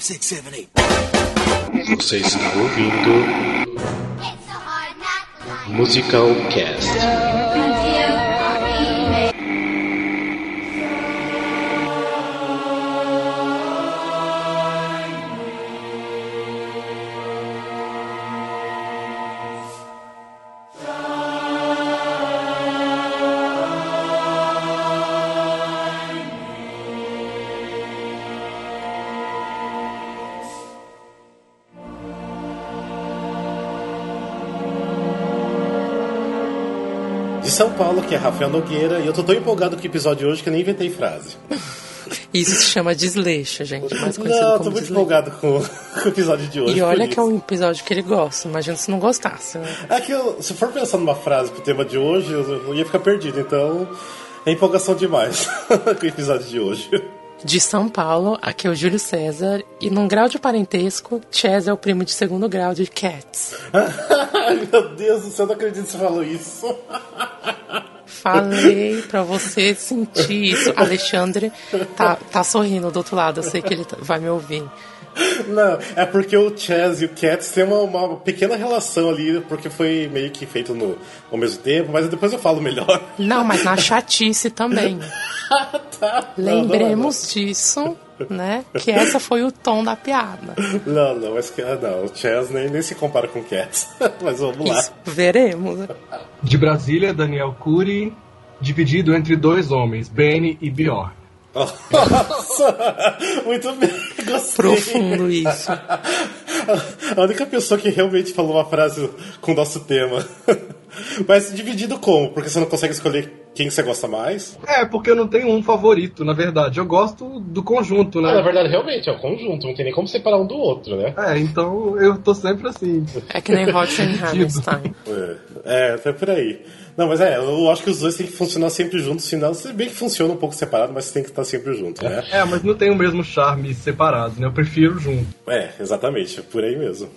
five, six, seven, eight. Você está ouvindo Musical Cast. Paulo, que é Rafael Nogueira, e eu tô tão empolgado com o episódio de hoje que eu nem inventei frase. Isso se chama desleixo, gente. Mais conhecido Não, eu tô muito desleixo. empolgado com, com o episódio de hoje. E olha que é um episódio que ele gosta. Imagina se não gostasse. né? É que eu- se for pensar numa frase pro tema de hoje, eu, eu ia ficar perdido, então é empolgação demais com o episódio de hoje. De São Paulo, aqui é o Júlio César. E num grau de parentesco, Chaz é o primo de segundo grau de Cats. Meu Deus do céu, não acredito que você falou isso. Falei pra você sentir isso. Alexandre tá, tá sorrindo do outro lado. Eu sei que ele tá- vai me ouvir. Não, é porque o Chaz e o Cats têm uma, uma pequena relação ali, porque foi meio que feito no, ao mesmo tempo, mas depois eu falo melhor. Não, mas na chatice também. Tá. Lembremos disso, né? Que essa foi o tom da piada. Não, não, mas que- ah, não, o Chaz nem, nem se compara com o Cats. mas vamos lá. Isso, veremos. De Brasília, Daniel Cury, dividido entre dois homens, Benny e Bjorn. Nossa! Muito bem, gostei. Profundo isso. A única pessoa que realmente falou uma frase com o nosso tema. Mas dividido como? Porque você não consegue escolher quem você gosta mais? É, porque eu não tenho um favorito, na verdade. Eu gosto do conjunto, Ah, na né? verdade, realmente, é o conjunto, não tem nem como separar um do outro, né? É, então eu tô sempre assim. É que nem Roger Hammerstein. É, até por aí. Não, mas é, eu acho que os dois têm que funcionar sempre juntos, senão, se bem que funciona um pouco separado, mas tem que estar sempre junto, né? É, mas não tem o mesmo charme separado, né? Eu prefiro junto. É, exatamente, é por aí mesmo.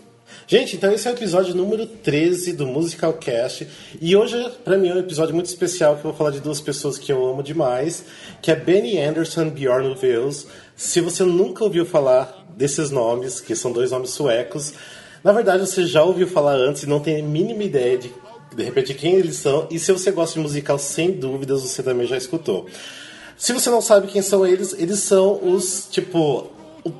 Gente, então esse é o episódio número 13 do Musical Cast. E hoje, pra mim, é um episódio muito especial que eu vou falar de duas pessoas que eu amo demais, que é Benny Anderson e Bjorn Ulvaeus. Se você nunca ouviu falar desses nomes, que são dois nomes suecos, na verdade você já ouviu falar antes e não tem a mínima ideia de, de repente, quem eles são. E se você gosta de musical, sem dúvidas, você também já escutou. Se você não sabe quem são eles, eles são os, tipo,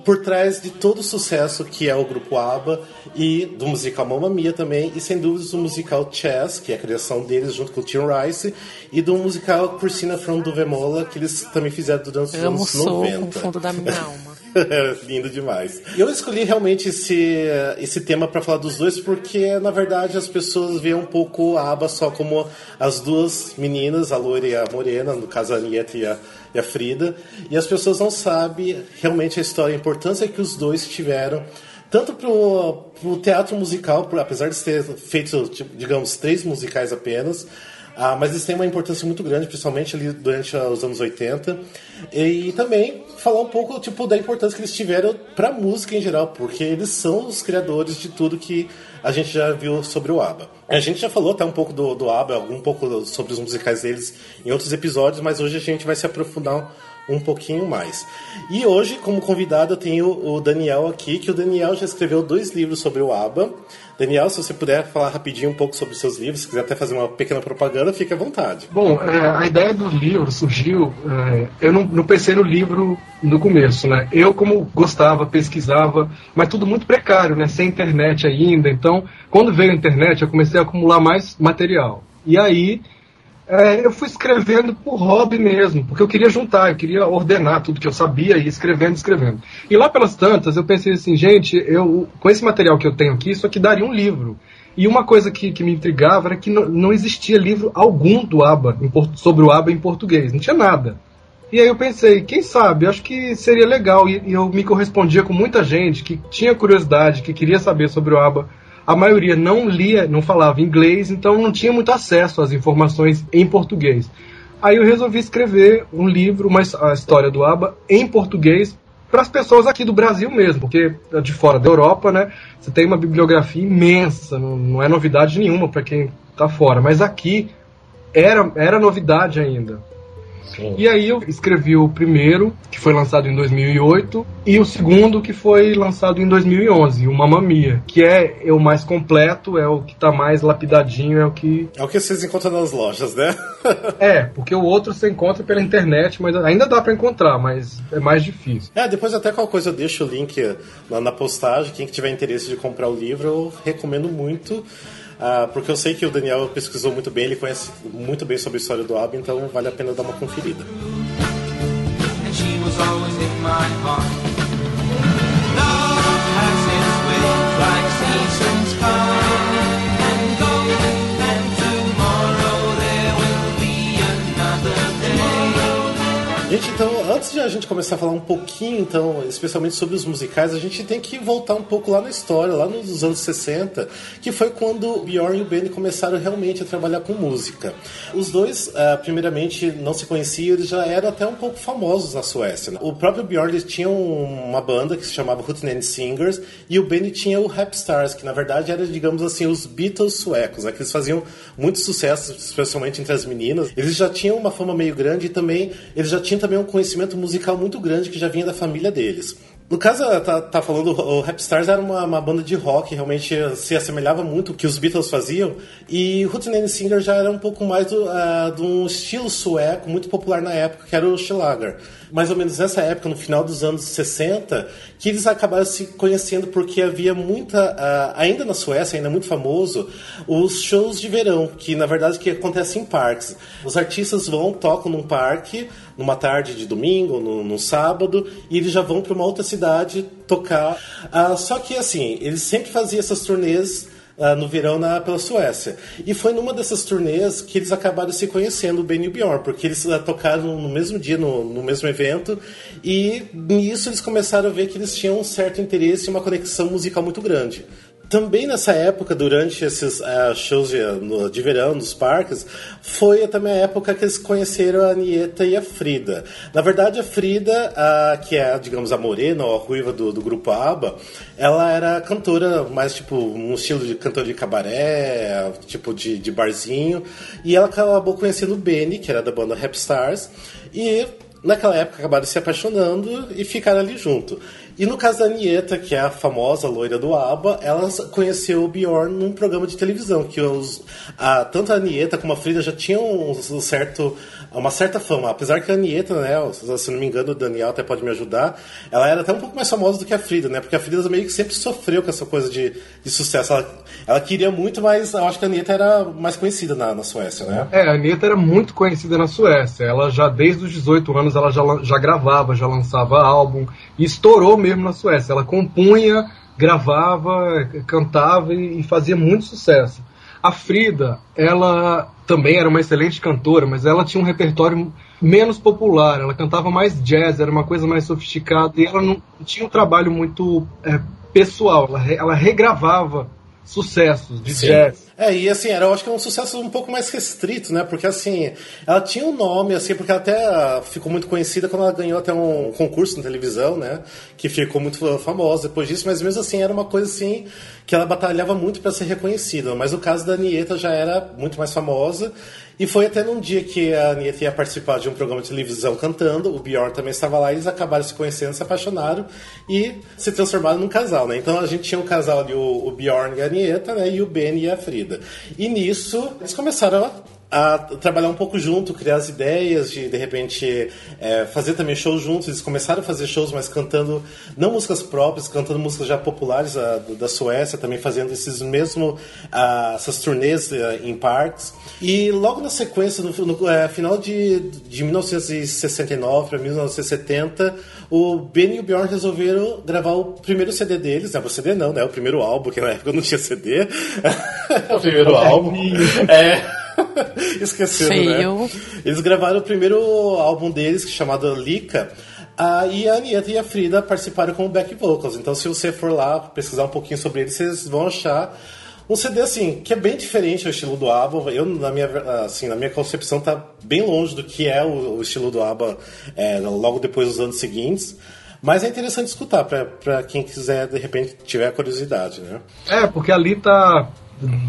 por trás de todo o sucesso que é o grupo ABBA e do musical Mamma Mia também, e sem dúvidas do musical Chess, que é a criação deles junto com o Tim Rice, e do musical Christina from Duvemola, que eles também fizeram durante os Amo anos sou 90. com o fundo da minha alma. Lindo demais. Eu escolhi realmente esse, esse tema para falar dos dois porque, na verdade, as pessoas veem um pouco a aba só como as duas meninas, a loira e a morena, no caso a Anitta e a, e a Frida, e as pessoas não sabem realmente a história, a importância que os dois tiveram, tanto pro, pro teatro musical, por- apesar de ter feito, tipo, digamos, três musicais apenas, ah, mas eles têm uma importância muito grande, principalmente ali durante os anos 80. E, também falar um pouco tipo, da importância que eles tiveram para a música em geral, porque eles são os criadores de tudo que a gente já viu sobre o ABBA. A gente já falou até um pouco do, do ABBA, um pouco sobre os musicais deles em outros episódios, mas hoje a gente vai se aprofundar um pouquinho mais. E hoje, como convidado, eu tenho o Daniel aqui, que o Daniel já escreveu dois livros sobre o ABBA. Daniel, se você puder falar rapidinho um pouco sobre os seus livros, se quiser até fazer uma pequena propaganda, fique à vontade. Bom, é, a ideia do livro surgiu. é, eu não, não pensei no livro no começo, né? Eu, como gostava, pesquisava, mas tudo muito precário, né? Sem internet ainda. Então, quando veio a internet, eu comecei a acumular mais material. E aí, é, eu fui escrevendo por hobby mesmo, porque eu queria juntar, eu queria ordenar tudo que eu sabia e escrevendo, escrevendo. E lá pelas tantas, eu pensei assim, gente, eu com esse material que eu tenho aqui, isso aqui daria um livro. E uma coisa que, que me intrigava era que não, não existia livro algum do ABBA em sobre o ABBA em português, não tinha nada. E aí eu pensei, quem sabe, acho que seria legal. E, e eu me correspondia com muita gente que tinha curiosidade, que queria saber sobre o ABBA. A maioria não lia, não falava inglês, então não tinha muito acesso às informações em português. Aí eu resolvi escrever um livro, uma, a história do ABBA, em português, para as pessoas aqui do Brasil mesmo, porque de fora da Europa, né, você tem uma bibliografia imensa, não, não é novidade nenhuma para quem está fora, mas aqui era, era novidade ainda. Sim. E aí eu escrevi o primeiro, que foi lançado em 2008, e o segundo, que foi lançado em 2011, o Mamma Mia, que é, é o mais completo, é o que tá mais lapidadinho, é o que... É o que vocês encontram nas lojas, né? é, porque o outro você encontra pela internet, mas ainda dá para encontrar, mas é mais difícil. É, depois até qualquer coisa eu deixo o link lá na postagem, quem tiver interesse de comprar o livro, eu recomendo muito. Ah, porque eu sei que o Daniel pesquisou muito bem, ele conhece muito bem sobre a história do álbum, então vale a pena dar uma conferida. Gente, então, antes de a gente começar a falar um pouquinho, então, especialmente sobre os musicais, a gente tem que voltar um pouco lá na história, lá nos anos 60, que foi quando Bjorn e o Benny começaram realmente a trabalhar com música. Os dois, uh, primeiramente, não se conheciam, eles já eram até um pouco famosos na Suécia. Né? O próprio Bjorn tinha uma banda que se chamava Hootenanny Singers e o Benny tinha o Rap Stars, que na verdade era, digamos assim, os Beatles suecos, né? que eles faziam muito sucesso, especialmente entre as meninas. Eles já tinham uma fama meio grande e também eles já tinham também um conhecimento musical muito grande que já vinha da família deles. No caso, tá, tá falando, o Rapstars era uma, uma, banda de rock, realmente se assemelhava muito ao que os Beatles faziam, e Hootenanny Singer já era um pouco mais do, uh, de um estilo sueco muito popular na época, que era o Schlager mais ou menos nessa época, no final dos anos 60, que eles acabaram se conhecendo porque havia muita, uh, ainda na Suécia, ainda muito famoso, os shows de verão, que na verdade que acontecem em parques. Os artistas vão, tocam num parque, numa tarde de domingo, no, no sábado, e eles já vão para uma outra cidade tocar. Uh, só que assim, eles sempre faziam essas turnês uh, no verão na, pela Suécia. E foi numa dessas turnês que eles acabaram se conhecendo, o Ben e o Bjorn, porque eles uh, tocaram no mesmo dia, no, no mesmo evento, e nisso eles começaram a ver que eles tinham um certo interesse e uma conexão musical muito grande. Também nessa época, durante esses uh, shows de, no, de, verão nos parques, foi também a época que eles conheceram a Anieta e a Frida. Na verdade, a Frida, uh, que é, digamos, a morena ou a ruiva do, do, grupo ABBA, ela era cantora mais tipo um estilo de cantor de cabaré, tipo de, de barzinho, e ela acabou conhecendo o Benny, que era da banda Rap Stars, e naquela época acabaram se apaixonando e ficaram ali junto. E no caso da Anieta, que é a famosa loira do ABBA, ela conheceu o Bjorn num programa de televisão, que os, a, tanto a Anieta como a Frida já tinham um certo uma certa fama. Apesar que a Anieta, né, se não me engano, o Daniel até pode me ajudar, ela era até um pouco mais famosa do que a Frida, né? Porque a Frida meio que sempre sofreu com essa coisa de, de sucesso. Ela, ela queria muito, mas eu acho que a Anieta era mais conhecida na, na Suécia, né? É, a Anieta era muito conhecida na Suécia. Ela já, desde os 18 anos, ela já, já gravava, já lançava álbum e estourou mesmo na Suécia. Ela compunha, gravava, cantava e, e fazia muito sucesso. A Frida, ela também era uma excelente cantora, mas ela tinha um repertório menos popular. Ela cantava mais jazz, era uma coisa mais sofisticada e ela não tinha um trabalho muito é, pessoal. Ela, ela regravava sucessos de Sim. jazz. É, e assim, era, eu acho que é um sucesso um pouco mais restrito, né? Porque assim, ela tinha um nome, assim, porque ela até ficou muito conhecida quando ela ganhou até um concurso na televisão, né? Que ficou muito famosa depois disso, mas mesmo assim era uma coisa assim que ela batalhava muito para ser reconhecida. Mas o caso da Anieta já era muito mais famosa. E foi até num dia que a Anitta ia participar de um programa de televisão cantando, o Bjorn também estava lá, e eles acabaram se conhecendo, se apaixonaram e se transformaram num casal, né? Então a gente tinha um casal ali, o, o Bjorn e a Anitta, né? E o Ben e a Frida. E nisso, eles começaram a a trabalhar um pouco junto, criar as ideias de de repente é, fazer também shows juntos. Eles começaram a fazer shows, mas cantando não músicas próprias, cantando músicas já populares a, da Suécia, também fazendo esses mesmo a, essas turnês a, em parques. E logo na sequência, no, no é, final de, de 1969 para 1970, o Ben e o Bjorn resolveram gravar o primeiro CD deles, né? O CD não, né? O primeiro álbum, que na época não tinha CD. o primeiro álbum. É. Esqueceram, né? Eles gravaram o primeiro álbum deles, chamado Lika. Ah, e a Anitta e a Frida participaram como back vocals. Então, se você for lá pesquisar um pouquinho sobre eles, vocês vão achar um CD assim que é bem diferente do estilo do ABBA. Eu na minha assim na minha concepção tá bem longe do que é o, o estilo do ABBA é, logo depois dos anos seguintes. Mas é interessante escutar para quem quiser de repente tiver curiosidade, né? É porque ali tá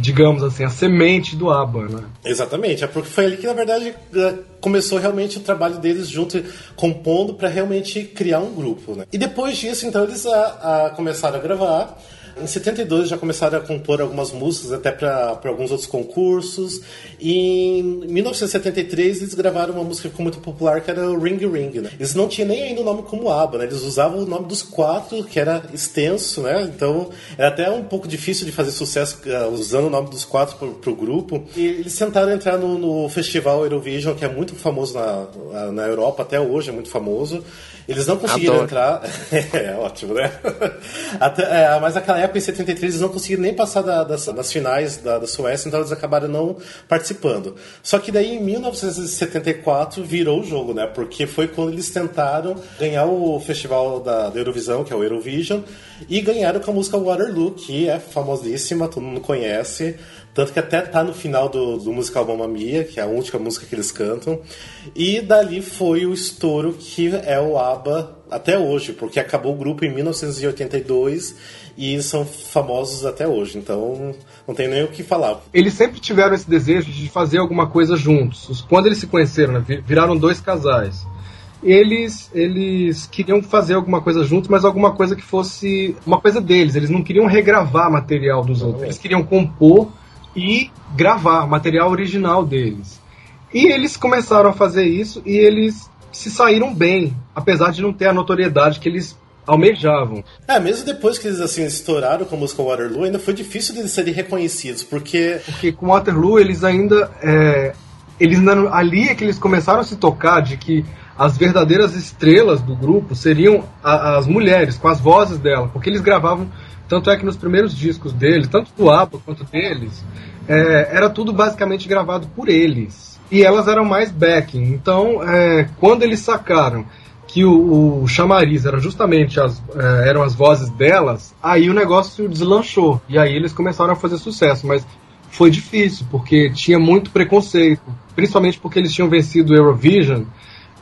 digamos assim, a semente do ABBA, né? Exatamente, é porque foi ali que, na verdade, eh, começou realmente o trabalho deles junto, compondo para realmente criar um grupo, né? E depois disso, então, eles a, a começaram a gravar em 72 já começaram a compor algumas músicas até para alguns outros concursos. E em 1973 eles gravaram uma música que ficou muito popular que era o Ring Ring. Né? Eles não tinham nem ainda o nome como ABBA, né? eles usavam o nome dos quatro, que era extenso, né? Então era até um pouco difícil de fazer sucesso uh, usando o nome dos quatro para o grupo. E eles tentaram entrar no, no, festival Eurovision, que é muito famoso na, na Europa, até hoje é muito famoso. Eles não conseguiram Adoro. entrar. é ótimo, né? Até, é, mas naquela época, em 73, eles não conseguiram nem passar da, das, das, finais da, da, Suécia, então eles acabaram não participando. Só que daí, em 1974, virou o jogo, né? Porque foi quando eles tentaram ganhar o festival da, da Eurovisão, que é o Eurovision, e ganharam com a música Waterloo, que é famosíssima, todo mundo conhece. Tanto que até tá no final do, do musical Mamma Mia, que é a última música que eles cantam. E dali foi o estouro que é o ABBA até hoje, porque acabou o grupo em 1982 e são famosos até hoje. Então não tem nem o que falar. Eles sempre tiveram esse desejo de fazer alguma coisa juntos. Quando eles se conheceram, né, viraram dois casais eles eles queriam fazer alguma coisa juntos, mas alguma coisa que fosse uma coisa deles. Eles não queriam regravar material dos outros. Eles queriam compor e gravar material original deles. E eles começaram a fazer isso e eles se saíram bem, apesar de não ter a notoriedade que eles almejavam. É, mesmo depois que eles assim estouraram com a música Waterloo, ainda foi difícil deles serem reconhecidos, porque porque com Waterloo eles ainda é, eles ali é que eles começaram a se tocar de que as verdadeiras estrelas do grupo seriam a, as mulheres com as vozes dela, porque eles gravavam tanto é que nos primeiros discos deles, tanto do ABBA quanto deles, é, era tudo basicamente gravado por eles. E elas eram mais backing. Então, é, quando eles sacaram que o, o chamariz era justamente as, é, eram as vozes delas, aí o negócio deslanchou. E aí eles começaram a fazer sucesso. Mas foi difícil, porque tinha muito preconceito. Principalmente porque eles tinham vencido o Eurovision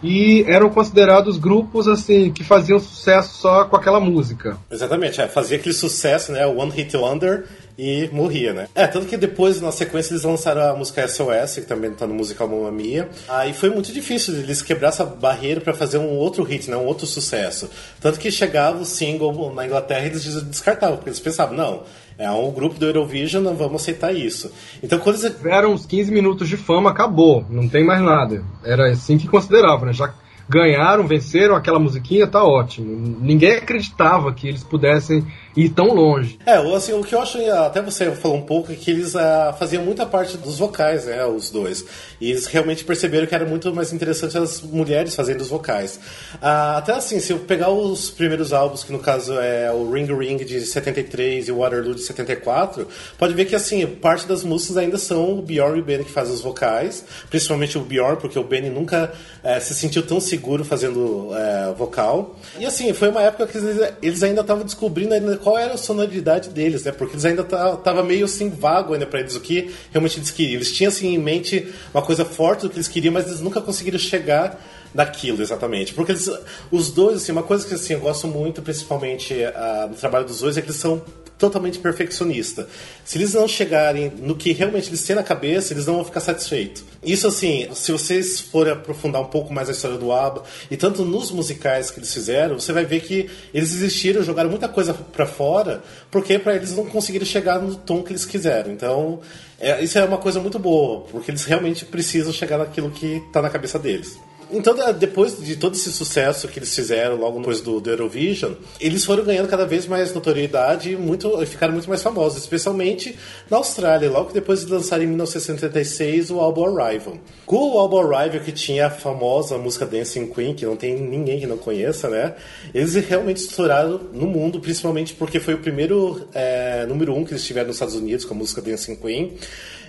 e eram considerados grupos assim que faziam sucesso só com aquela música. Exatamente, é, fazia aquele sucesso, né, One Hit Wonder e morria, né? É, tanto que depois, na sequência, eles lançaram a música SOS, que também tá no musical Mamma Mia. Aí foi muito difícil eles quebrar essa barreira para fazer um outro hit, né? Um outro sucesso. Tanto que chegava o single na Inglaterra e eles descartavam, porque eles pensavam, não, é um grupo do Eurovision, não vamos aceitar isso. Então quando eles... Tiveram uns 15 minutos de fama, acabou, não tem mais nada. Era assim que consideravam, né? Já ganharam, venceram aquela musiquinha, tá ótimo. Ninguém acreditava que eles pudessem ir tão longe. É, assim, o que eu acho, até você falou um pouco, é que eles uh, faziam muita parte dos vocais, né, os dois. E eles realmente perceberam que era muito mais interessante as mulheres fazendo os vocais. Uh, até assim, se eu pegar os primeiros álbuns, que no caso é o Ring Ring de 73 e o Waterloo de 74, pode ver que assim, parte das músicas ainda são o Bjorn e o Benny que fazem os vocais, principalmente o Bjorn, porque o Benny nunca uh, se sentiu tão seguro fazendo eh, vocal. E assim, foi uma época que eles ainda estavam descobrindo ainda qual era a sonoridade deles, né? Porque eles ainda tava meio assim vago ainda para eles o que realmente eles queriam. Eles tinham assim em mente uma coisa forte do que eles queriam, mas eles nunca conseguiram chegar daquilo exatamente. Porque eles, os dois, assim, uma coisa que assim, eu gosto muito, principalmente uh, no trabalho dos dois, é que eles são totalmente perfeccionista. Se eles não chegarem no que realmente eles têm na cabeça, eles não vão ficar satisfeitos. Isso assim, se vocês forem aprofundar um pouco mais a história do ABBA, e tanto nos musicais que eles fizeram, você vai ver que eles existiram, jogaram muita coisa para fora, porque para eles não conseguiram chegar no tom que eles quiseram. Então, é, isso é uma coisa muito boa, porque eles realmente precisam chegar naquilo que está na cabeça deles. Então, depois de todo esse sucesso que eles fizeram logo depois do, do Eurovision, eles foram ganhando cada vez mais notoriedade e muito, ficaram muito mais famosos, especialmente na Austrália, logo depois de lançarem em 1976 o álbum Arrival. Com o álbum Arrival, que tinha a famosa música Dancing Queen, que não tem ninguém que não conheça, né? Eles realmente estouraram no mundo, principalmente porque foi o primeiro é, número um que eles tiveram nos Estados Unidos com a música Dancing Queen.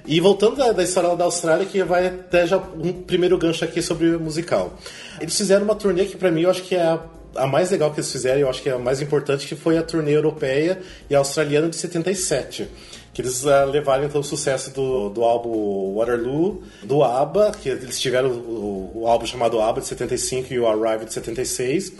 E voltando da, da, história da Austrália, que vai até já um primeiro gancho aqui sobre o musical. Eles fizeram uma turnê que para mim eu acho que é a, a, mais legal que eles fizeram, eu acho que é a mais importante, que foi a turnê europeia e australiana de 77 que eles uh, levaram então o sucesso do, do álbum Waterloo, do ABBA, que eles tiveram o, o, álbum chamado ABBA de 75 e o Arrive de 76,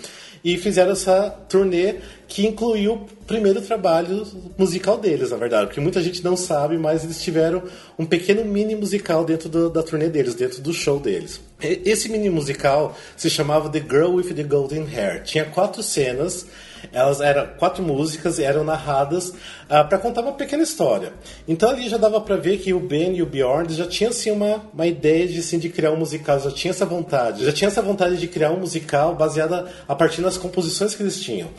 e fizeram essa turnê que incluiu o primeiro trabalho musical deles, na verdade, porque muita gente não sabe, mas eles tiveram um pequeno mini musical dentro do, da turnê deles, dentro do show deles. Esse mini musical se chamava The Girl with the Golden Hair. Tinha quatro cenas elas eram quatro músicas e eram narradas uh, ah, para contar uma pequena história. Então ali já dava para ver que o Ben e o Bjorn já tinham assim uma, uma ideia de, assim, de criar um musical, já tinha essa vontade, já tinha essa vontade de criar um musical baseada a partir das composições que eles tinham.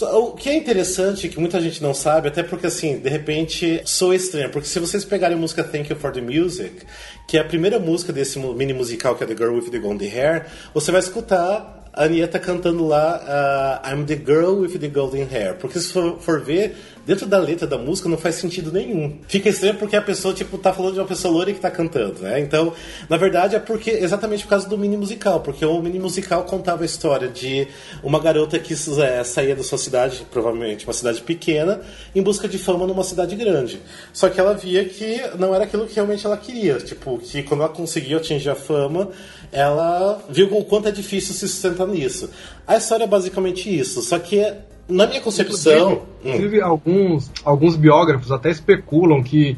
O que é interessante, que muita gente não sabe, até porque assim, de repente, sou estranho, porque se vocês pegarem a música Thank You for the Music, que é a primeira música desse mini musical que é The Girl with the Golden Hair, você vai escutar a Anitta cantando lá uh, I'm the Girl with the Golden Hair. Porque se for, for, ver, dentro da letra da música não faz sentido nenhum. Fica estranho porque a pessoa, tipo, tá falando de uma pessoa loira que tá cantando, né? Então, na verdade, é porque exatamente por causa do mini musical. Porque o mini musical contava a história de uma garota que é, saía da sua cidade, provavelmente uma cidade pequena, em busca de fama numa cidade grande. Só que ela via que não era aquilo que realmente ela queria. Tipo, que quando ela conseguiu atingir a fama, ela viu o quanto é difícil se sustentar nisso. A história é basicamente isso, só que na minha concepção. Inclusive, hum. alguns, alguns biógrafos até especulam que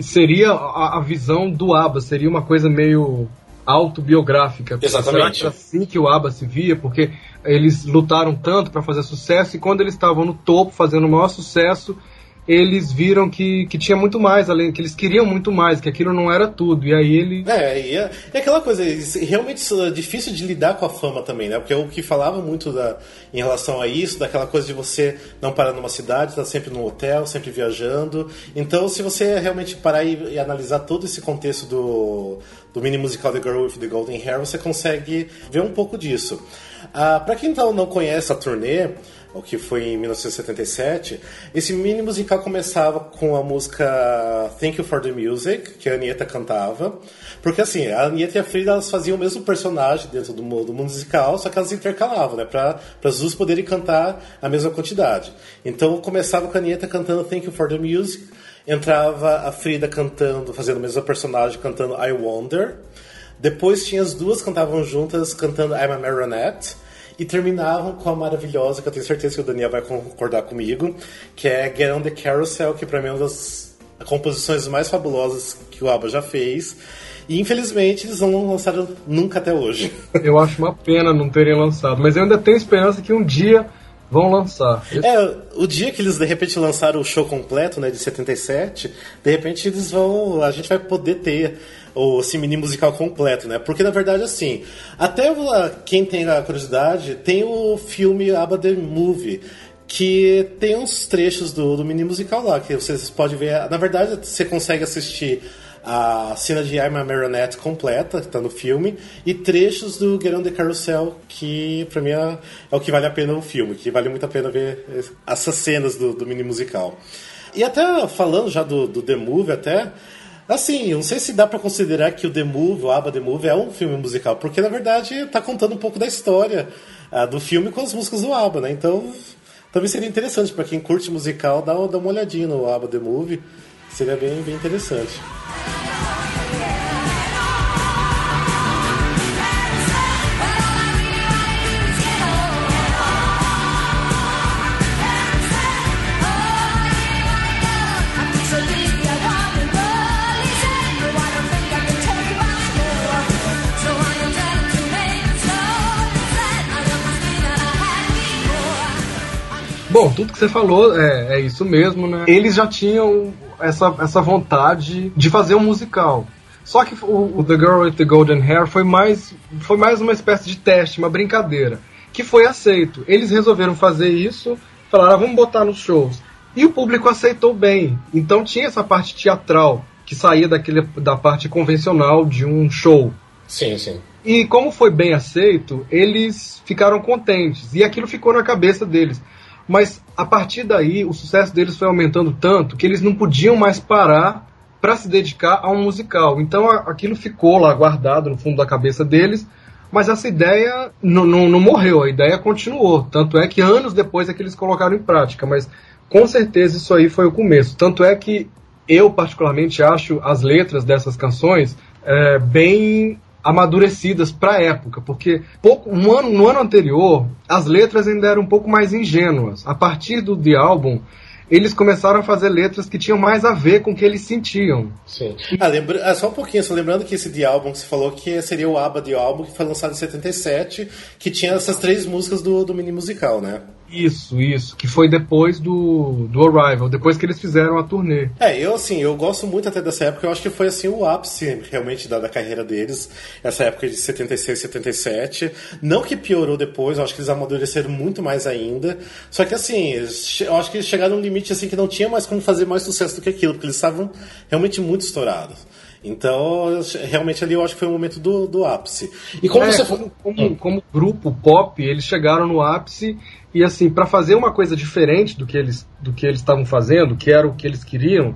seria a, a visão do ABBA, seria uma coisa meio autobiográfica. Exatamente. Será que assim que o ABBA se via? Porque eles lutaram tanto para fazer sucesso e quando eles estavam no topo, fazendo o maior sucesso, eles viram que, que tinha muito mais, além que eles queriam muito mais, que aquilo não era tudo. E aí ele. É, e, é, e aquela coisa, realmente é difícil de lidar com a fama também, né? Porque é o que falava muito da, em relação a isso, daquela coisa de você não parar numa cidade, tá sempre no hotel, sempre viajando. Então, se você realmente parar e, e analisar todo esse contexto do, do mini musical The Girl with the Golden Hair, você consegue ver um pouco disso. Ah, para quem então não conhece a turnê, o que foi em 1977, esse mini musical começava com a música Thank You for the Music, que a Anitta cantava. Porque assim, a Anitta e a Frida elas faziam o mesmo personagem dentro do, do musical, só que elas intercalavam, né? Para as duas poderem cantar a mesma quantidade. Então começava com a Anitta cantando Thank You for the Music, entrava a Frida cantando, fazendo o mesmo personagem, cantando I Wonder. Depois tinha as duas cantavam juntas cantando I'm a Marionette e terminavam com a maravilhosa, que eu tenho certeza que o Daniel vai concordar comigo, que é Get on the Carousel, que para mim é uma das composições mais fabulosas que o ABBA já fez. E infelizmente eles não lançaram nunca até hoje. Eu acho uma pena não terem lançado, mas eu ainda tenho esperança que um dia vão lançar. É, o dia que eles de repente lançaram o show completo, né, de 77, de repente eles vão, a gente vai poder ter o mini musical completo, né? Porque na verdade assim, até quem tem a curiosidade, tem o filme Abba the Movie que tem uns trechos do, do mini musical lá que vocês podem ver. Na verdade, você consegue assistir a cena de I'm a Marionette completa, que tá no filme, e trechos do Get on the Carousel, que pra mim é, é, o que vale a pena no filme, que vale muito a pena ver essas cenas do, do mini musical. E até falando já do, do The Movie, até. Assim, não sei se dá para considerar que o The Move, o ABBA The Move, é um filme musical, porque na verdade tá contando um pouco da história uh, do filme com as músicas do ABBA, né? Então, também seria interessante para quem curte musical, dar, dar uma olhadinha no ABBA The Movie, seria bem, bem interessante. Bom, tudo que você falou é, é isso mesmo, né? Eles já tinham essa, essa vontade de fazer um musical. Só que o, o, The Girl with the Golden Hair foi mais, foi mais uma espécie de teste, uma brincadeira, que foi aceito. Eles resolveram fazer isso, falaram, ah, vamos botar nos shows. E o público aceitou bem. Então tinha essa parte teatral, que saía daquele, da parte convencional de um show. Sim, sim. E como foi bem aceito, eles ficaram contentes. E aquilo ficou na cabeça deles. Mas a partir daí, o sucesso deles foi aumentando tanto que eles não podiam mais parar para se dedicar a um musical. Então aquilo ficou lá guardado no fundo da cabeça deles, mas essa ideia não, não, não morreu, a ideia continuou. Tanto é que anos depois é que eles colocaram em prática, mas com certeza isso aí foi o começo. Tanto é que eu, particularmente, acho as letras dessas canções é, bem amadurecidas para a época, porque pouco, um ano, no ano anterior as letras ainda eram um pouco mais ingênuas. A partir do The Album, eles começaram a fazer letras que tinham mais a ver com o que eles sentiam. Sim. Ah, lembra, ah, só um pouquinho, só lembrando que esse The Album que você falou que seria o ABBA The Album, que foi lançado em 77, que tinha essas três músicas do, do mini musical, né? Isso, isso. Que foi depois do, do Arrival, depois que eles fizeram a turnê. É, eu assim, eu gosto muito até dessa época, eu acho que foi assim o ápice realmente da, da carreira deles, essa época de 76, 77. Não que piorou depois, eu acho que eles amadureceram muito mais ainda. Só que assim, eu acho que eles chegaram num limite assim que não tinha mais como fazer mais sucesso do que aquilo, porque eles estavam realmente muito estourados. Então, realmente ali eu acho que foi o momento do, do ápice. E como é, você como, como, como, grupo pop, eles chegaram no ápice e assim, para fazer uma coisa diferente do que eles do que eles estavam fazendo, que era o que eles queriam,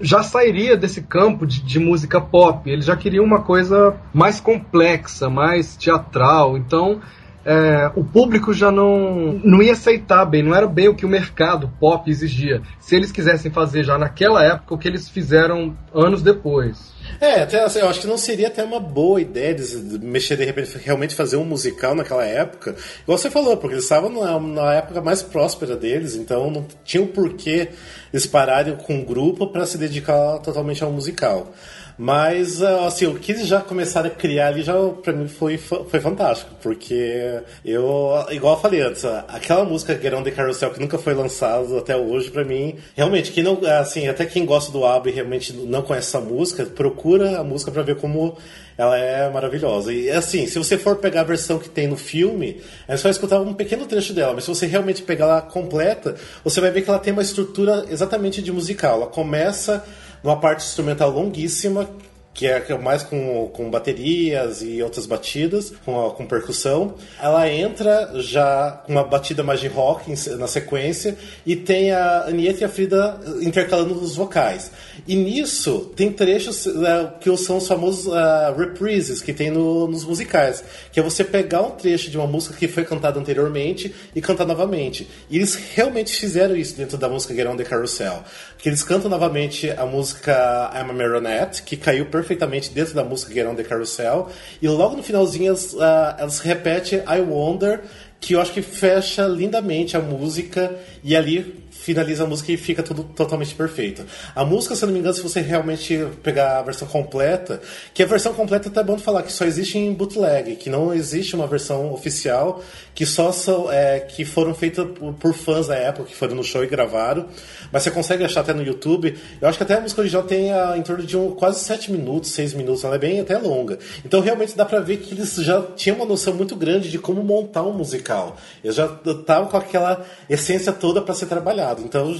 já sairia desse campo de, de, música pop. Eles já queriam uma coisa mais complexa, mais teatral. Então, é, o público já não, não ia aceitar bem, não era bem o que o mercado pop exigia. Se eles quisessem fazer já naquela época o que eles fizeram anos depois. É, até, assim, eu acho que não seria até uma boa ideia de mexer de repente, realmente fazer um musical naquela época. Igual você falou, porque eles estavam na, na época mais próspera deles, então não tinha o porquê eles pararem com um grupo para se dedicar totalmente ao musical. Mas, ah, assim, o que eles já começaram a criar ali já, pra mim, foi, foi fantástico. Porque eu, igual eu falei antes, aquela música on the Carousel que nunca foi lançada até hoje, pra mim, realmente, quem não, assim, até quem gosta do ABBA e realmente não conhece essa música, procura a música pra ver como ela é maravilhosa. E assim, se você for pegar a versão que tem no filme, é só escutar um pequeno trecho dela, mas se você realmente pegar ela completa, você vai ver que ela tem uma estrutura exatamente de musical. Ela começa numa parte instrumental longuíssima, que é mais com, com baterias e outras batidas, com, com percussão. Ela entra já com uma batida mais de rock na sequência e tem a Anieta e a Frida intercalando os vocais. E nisso tem trechos uh, que são os famosos uh, reprises que tem no, nos musicais, que é você pegar um trecho de uma música que foi cantada anteriormente e cantar novamente. E eles realmente fizeram isso dentro da música Get On The Carousel, que eles cantam novamente a música I'm a Marionette, que caiu perfeitamente dentro da música Get On The Carousel. E logo no finalzinho elas, uh, elas repetem I Wonder, que eu acho que fecha lindamente a música. E ali finaliza a música e fica tudo totalmente perfeito. A música, se eu não me engano, se você realmente pegar a versão completa, que a versão completa até bom falar que só existe em bootleg, que não existe uma versão oficial, que só são, é, que foram feitas por, por, fãs da época, que foram no show e gravaram, mas você consegue achar até no YouTube. Eu acho que até a música original tem a, em torno de um, quase 7 minutos, 6 minutos, ela é bem até longa. Então realmente dá pra ver que eles já tinham uma noção muito grande de como montar um musical. Eles já estavam com aquela essência toda para ser Então,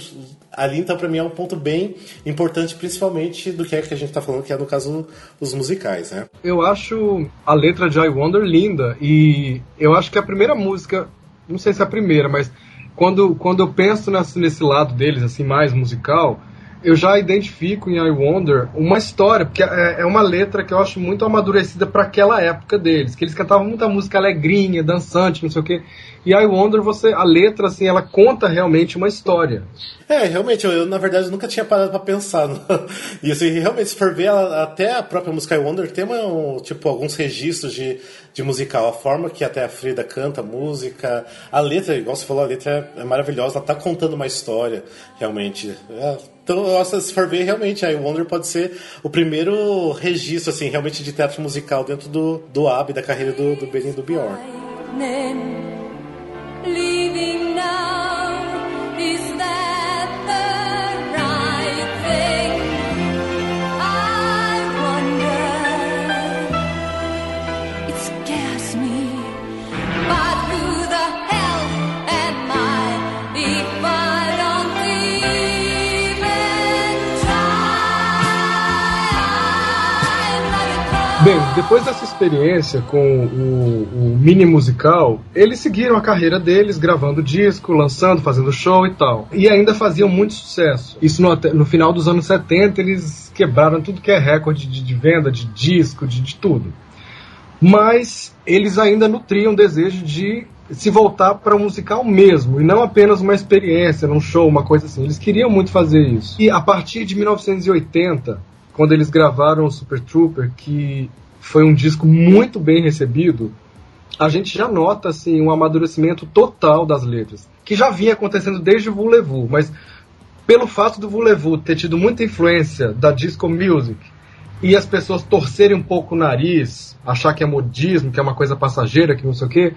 ali, então, para mim é um ponto bem importante, principalmente do que é que a gente está falando, que é no caso os musicais, né? Eu acho a letra de I Wonder linda e eu acho que a primeira música, não sei se é a primeira, mas quando, quando eu penso nesse, nesse lado deles, assim, mais musical, eu já identifico em I Wonder uma história, porque é, é uma letra que eu acho muito amadurecida para aquela época deles, que eles cantavam muita música alegrinha, dançante, não sei o quê. E I Wonder, você, a letra, assim, ela conta realmente uma história. É, realmente, eu, eu na verdade nunca tinha parado para pensar. No... E assim, realmente, se for ver, ela, até a própria música I Wonder tem uma, um, tipo, alguns registros de, de musical. A forma que até a Frida canta a música, a letra, igual você falou, a letra é, é maravilhosa, ela tá contando uma história, realmente. É, então, nossa, se for ver, realmente, I Wonder pode ser o primeiro registro, assim, realmente de teatro musical dentro do, do AB, da carreira do, do Benny e do Bjorn. Leaving now. Is Bem, depois dessa experiência com o, o, mini musical, eles seguiram a carreira deles, gravando disco, lançando, fazendo show e tal. E ainda faziam muito sucesso. Isso no, no final dos anos 70, eles quebraram tudo que é recorde de, de venda, de disco, de, de tudo. Mas eles ainda nutriam o desejo de se voltar para o musical mesmo, e não apenas uma experiência, num show, uma coisa assim. Eles queriam muito fazer isso. E a partir de 1980, quando eles gravaram o Super Trooper, que foi um disco muito bem recebido, a gente já nota assim um amadurecimento total das letras, que já vinha acontecendo desde o Voulez-Vous, mas pelo fato do Voulez-Vous ter tido muita influência da disco music e as pessoas torcerem um pouco o nariz, achar que é modismo, que é uma coisa passageira, que não sei o quê,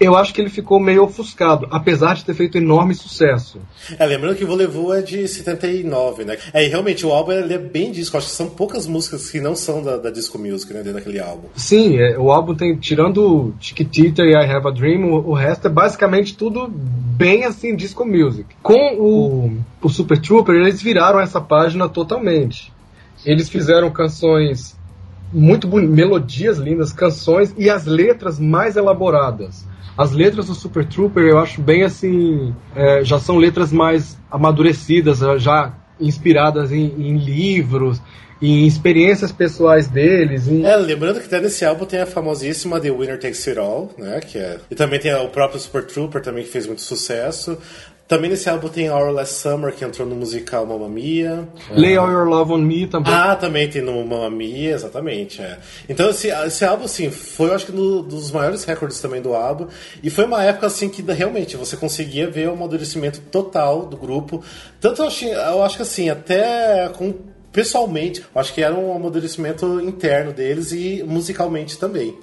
eu acho que ele ficou meio ofuscado, apesar de ter feito enorme sucesso. É, lembrando que o Volevo é de 79, né? É, e realmente o álbum é bem disco, acho que são poucas músicas que não são da, da disco music, né, dentro daquele álbum. Sim, é, o álbum tem, tirando Chiquitita e I Have a Dream, o, o, resto é basicamente tudo bem assim, disco music. Com o, o Super Trooper, eles viraram essa página totalmente. Eles fizeram canções muito bonitas, melodias lindas, canções e as letras mais elaboradas. As letras do Super Trooper eu acho bem assim. É, já são letras mais amadurecidas, já inspiradas em, em livros, em experiências pessoais deles. Em... É, lembrando que até nesse álbum tem a famosíssima The Winner Takes It All, né? Que é... E também tem o próprio Super Trooper também que fez muito sucesso. Também nesse álbum tem Our Last Summer, que entrou no musical Mamma Mia. Lay All Your Love On Me também. Ah, também tem no Mamma Mia, exatamente. É. Então esse, esse álbum, assim, foi, eu acho que, um dos maiores recordes também do álbum. E foi uma época, assim, que realmente você conseguia ver o amadurecimento total do grupo. Tanto eu acho, eu acho que, assim, até com pessoalmente, acho que era um amadurecimento interno deles e musicalmente também.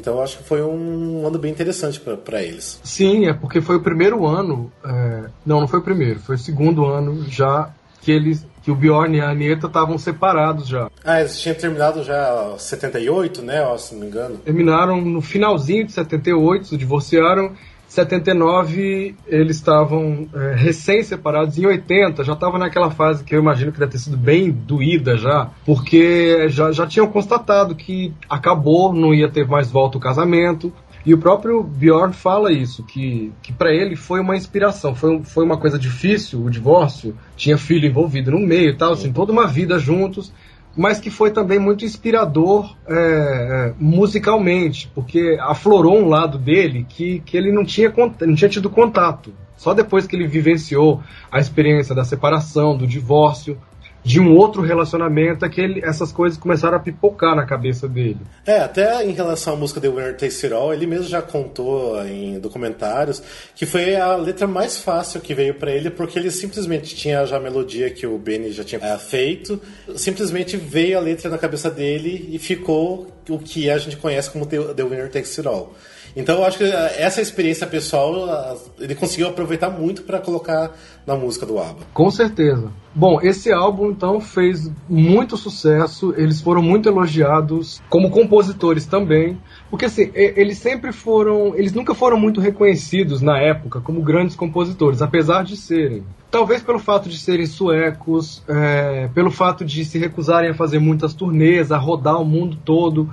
Então eu acho que foi um ano bem interessante para eles. Sim, é porque foi o primeiro ano. É... Não, não foi o primeiro, foi o segundo ano já que eles que o Bjorn e a Anitta estavam separados já. Ah, eles tinham terminado já 78, né? se não me engano. Terminaram no finalzinho de 78, se divorciaram 79 eles estavam é, recém-separados, em 80 já estava naquela fase que eu imagino que deve ter sido bem doída já, porque já, já tinham constatado que acabou, não ia ter mais volta o casamento. E o próprio Bjorn fala isso, que, que para ele foi uma inspiração, foi, foi uma coisa difícil o divórcio, tinha filho envolvido no meio e tal, assim, toda uma vida juntos mas que foi também muito inspirador é, é, musicalmente, porque aflorou um lado dele que, que ele não tinha, não tinha tido contato. Só depois que ele vivenciou a experiência da separação, do divórcio, de um outro relacionamento é que ele, essas coisas começaram a pipocar na cabeça dele. É, até em relação à música The Winner Takes It All, ele mesmo já contou em documentários que foi a letra mais fácil que veio para ele, porque ele simplesmente tinha já a melodia que o Benny já tinha é, feito, simplesmente veio a letra na cabeça dele e ficou o que a gente conhece como The Winner Takes It All. Então eu acho que essa experiência pessoal ele conseguiu aproveitar muito para colocar na música do ABBA. Com certeza. Bom, esse álbum então fez muito sucesso, eles foram muito elogiados como compositores também, porque assim, eles sempre foram, eles nunca foram muito reconhecidos na época como grandes compositores, apesar de serem. Talvez pelo fato de serem suecos, é, pelo fato de se recusarem a fazer muitas turnês, a rodar o mundo todo